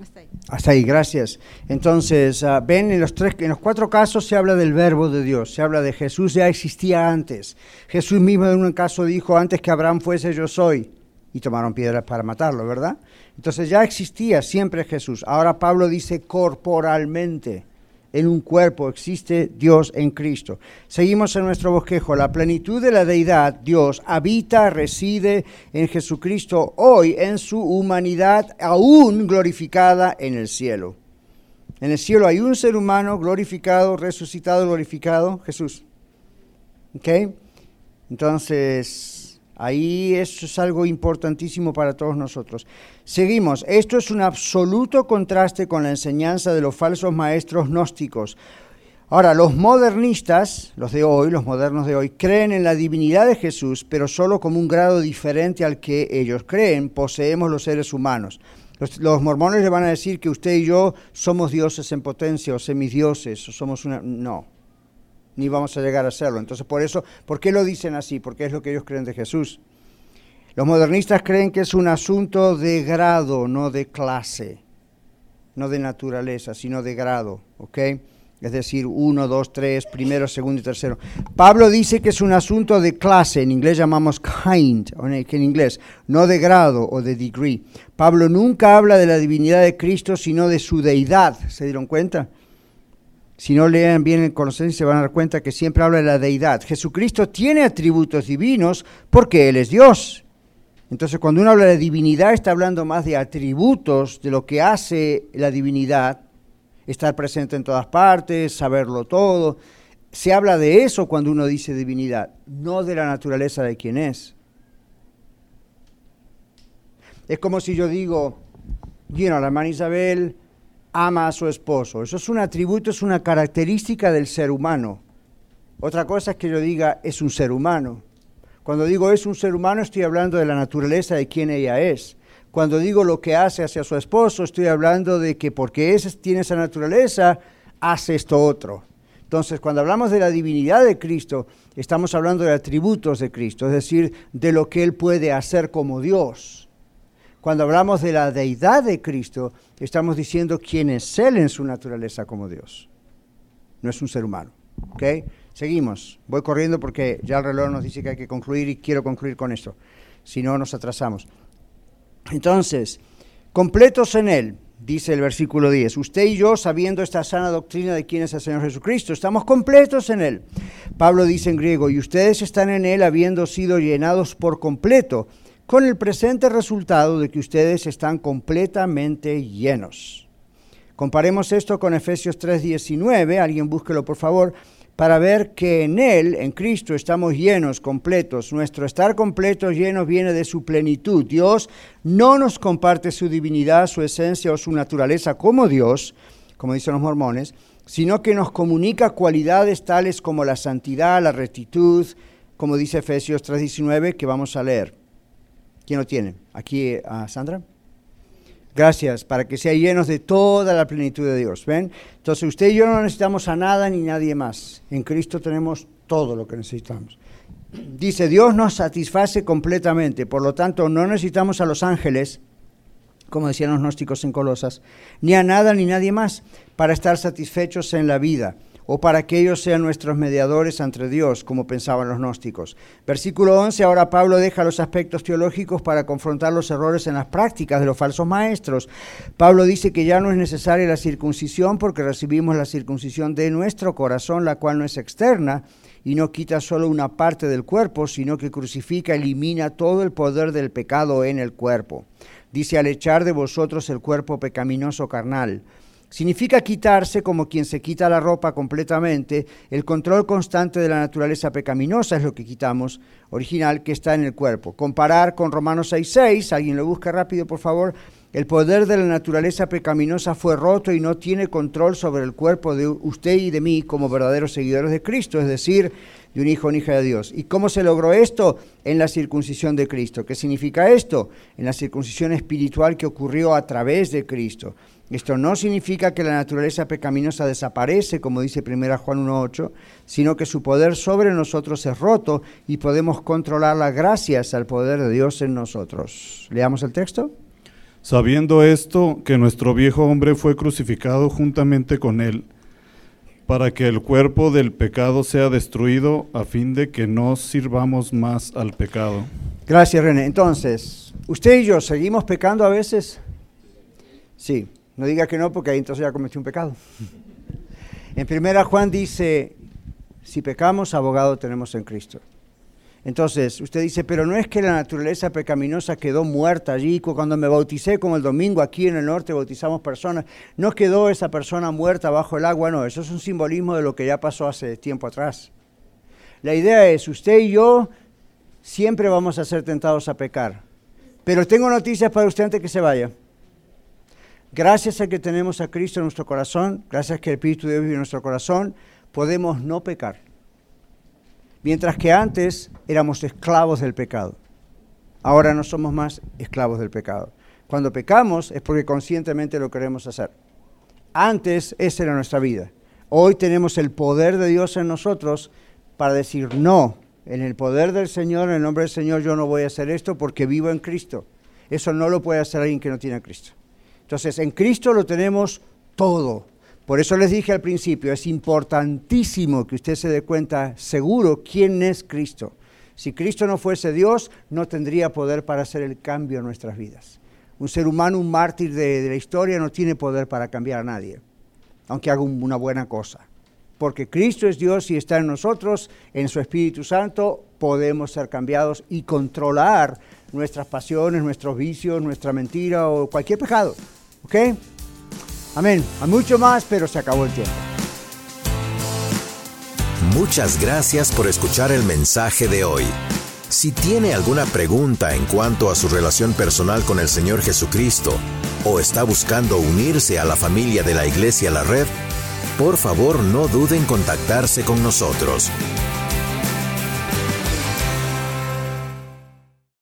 Hasta ahí. Hasta ahí, gracias. Entonces, ah, ven, en los, tres, en los cuatro casos se habla del verbo de Dios, se habla de Jesús, ya existía antes. Jesús mismo en un caso dijo, antes que Abraham fuese yo soy, y tomaron piedras para matarlo, ¿verdad? Entonces ya existía siempre Jesús. Ahora Pablo dice corporalmente en un cuerpo, existe Dios en Cristo. Seguimos en nuestro bosquejo. La plenitud de la deidad, Dios, habita, reside en Jesucristo hoy en su humanidad aún glorificada en el cielo. En el cielo hay un ser humano glorificado, resucitado, glorificado, Jesús. Entonces, Ahí eso es algo importantísimo para todos nosotros. Seguimos. Esto es un absoluto contraste con la enseñanza de los falsos maestros gnósticos. Ahora, los modernistas, los de hoy, los modernos de hoy, creen en la divinidad de Jesús, pero solo como un grado diferente al que ellos creen, poseemos los seres humanos. Los, mormones le van a decir que usted y yo somos dioses en potencia, o semidioses, o somos una... No, ni vamos a llegar a serlo. Entonces, por eso, ¿por qué lo dicen así? Porque es lo que ellos creen de Jesús. Los modernistas creen que es un asunto de grado, no de clase, no de naturaleza, sino de grado, ¿ok? Es decir, uno, dos, tres, primero, segundo y tercero. Pablo dice que es un asunto de clase, en inglés llamamos kind, en inglés, no de grado o de degree. Pablo nunca habla de la divinidad de Cristo, sino de su deidad, ¿se dieron cuenta? Si no leen bien el Colosenses se van a dar cuenta que siempre habla de la deidad. Jesucristo tiene atributos divinos porque Él es Dios. Entonces cuando uno habla de divinidad está hablando más de atributos, de lo que hace la divinidad, estar presente en todas partes, saberlo todo. Se habla de eso cuando uno dice divinidad, no de la naturaleza de quien es. Es como si yo digo, bueno, la hermana Isabel ama a su esposo. Eso es un atributo, es una característica del ser humano. Otra cosa es que yo diga es un ser humano. Cuando digo es un ser humano estoy hablando de la naturaleza de quien ella es. Cuando digo lo que hace hacia su esposo estoy hablando de que porque ese tiene esa naturaleza, haz esto otro. Entonces, cuando hablamos de la divinidad de Cristo, estamos hablando de atributos de Cristo, es decir, de lo que Él puede hacer como Dios. Cuando hablamos de la deidad de Cristo, estamos diciendo quién es Él en su naturaleza como Dios. No es un ser humano. ¿Ok? Seguimos. Voy corriendo porque ya el reloj nos dice que hay que concluir y quiero concluir con esto. Si no, nos atrasamos. Entonces, completos en Él dice el versículo 10, usted y yo, sabiendo esta sana doctrina de quién es el Señor Jesucristo, estamos completos en Él. Pablo dice en griego, y ustedes están en Él habiendo sido llenados por completo, con el presente resultado de que ustedes están completamente llenos. Comparemos esto con Efesios 3:19, alguien búsquelo por favor para ver que en Él, en Cristo, estamos llenos, completos. Nuestro estar completos, llenos, viene de su plenitud. Dios no nos comparte su divinidad, su esencia o su naturaleza como Dios, como dicen los mormones, sino que nos comunica cualidades tales como la santidad, la rectitud, como dice Efesios 3.19, que vamos a leer. ¿Quién lo tiene? Aquí, a Sandra. Gracias, para que sean llenos de toda la plenitud de Dios. ¿Ven? Entonces usted y yo no necesitamos a nada ni nadie más. En Cristo tenemos todo lo que necesitamos. Dice, Dios nos satisface completamente, por lo tanto no necesitamos a los ángeles, como decían los gnósticos en Colosas, ni a nada ni nadie más para estar satisfechos en la vida o para que ellos sean nuestros mediadores ante Dios, como pensaban los gnósticos. Versículo 11, ahora Pablo deja los aspectos teológicos para confrontar los errores en las prácticas de los falsos maestros. Pablo dice que ya no es necesaria la circuncisión porque recibimos la circuncisión de nuestro corazón, la cual no es externa y no quita solo una parte del cuerpo, sino que crucifica, elimina todo el poder del pecado en el cuerpo. Dice, al echar de vosotros el cuerpo pecaminoso carnal Significa quitarse como quien se quita la ropa completamente, el control constante de la naturaleza pecaminosa es lo que quitamos, original, que está en el cuerpo. Comparar con Romanos 6.6, alguien lo busca rápido por favor, el poder de la naturaleza pecaminosa fue roto y no tiene control sobre el cuerpo de usted y de mí como verdaderos seguidores de Cristo, es decir, de un hijo o hija de Dios. ¿Y cómo se logró esto? En la circuncisión de Cristo. ¿Qué significa esto? En la circuncisión espiritual que ocurrió a través de Cristo. Esto no significa que la naturaleza pecaminosa desaparece, como dice 1 Juan 1.8, sino que su poder sobre nosotros es roto y podemos controlarla gracias al poder de Dios en nosotros. Leamos el texto. Sabiendo esto, que nuestro viejo hombre fue crucificado juntamente con él, para que el cuerpo del pecado sea destruido, a fin de que no sirvamos más al pecado. Gracias, René. Entonces, ¿usted y yo seguimos pecando a veces? Sí. No diga que no, porque ahí entonces ya cometió un pecado. En primera Juan dice, si pecamos, abogado tenemos en Cristo. Entonces, usted dice, pero no es que la naturaleza pecaminosa quedó muerta allí. Cuando me bauticé, como el domingo aquí en el norte bautizamos personas, no quedó esa persona muerta bajo el agua, no. Eso es un simbolismo de lo que ya pasó hace tiempo atrás. La idea es, usted y yo siempre vamos a ser tentados a pecar. Pero tengo noticias para usted antes que se vaya. Gracias a que tenemos a Cristo en nuestro corazón, gracias a que el Espíritu de Dios vive en nuestro corazón, podemos no pecar. Mientras que antes éramos esclavos del pecado. Ahora no somos más esclavos del pecado. Cuando pecamos es porque conscientemente lo queremos hacer. Antes esa era nuestra vida. Hoy tenemos el poder de Dios en nosotros para decir no. En el poder del Señor, en el nombre del Señor, yo no voy a hacer esto porque vivo en Cristo. Eso no lo puede hacer alguien que no tiene a Cristo. Entonces, en Cristo lo tenemos todo. Por eso les dije al principio, es importantísimo que usted se dé cuenta seguro quién es Cristo. Si Cristo no fuese Dios, no tendría poder para hacer el cambio en nuestras vidas. Un ser humano, un mártir de, la historia, no tiene poder para cambiar a nadie, aunque haga una buena cosa. Porque Cristo es Dios y está en nosotros, en su Espíritu Santo, podemos ser cambiados y controlar nuestras pasiones, nuestros vicios, nuestra mentira o cualquier pecado. ¿Ok? Amén. Hay mucho más, pero se acabó el tiempo. Muchas gracias por escuchar el mensaje de hoy. Si tiene alguna pregunta en cuanto a su relación personal con el Señor Jesucristo o está buscando unirse a la familia de la Iglesia La Red, por favor no duden en contactarse con nosotros.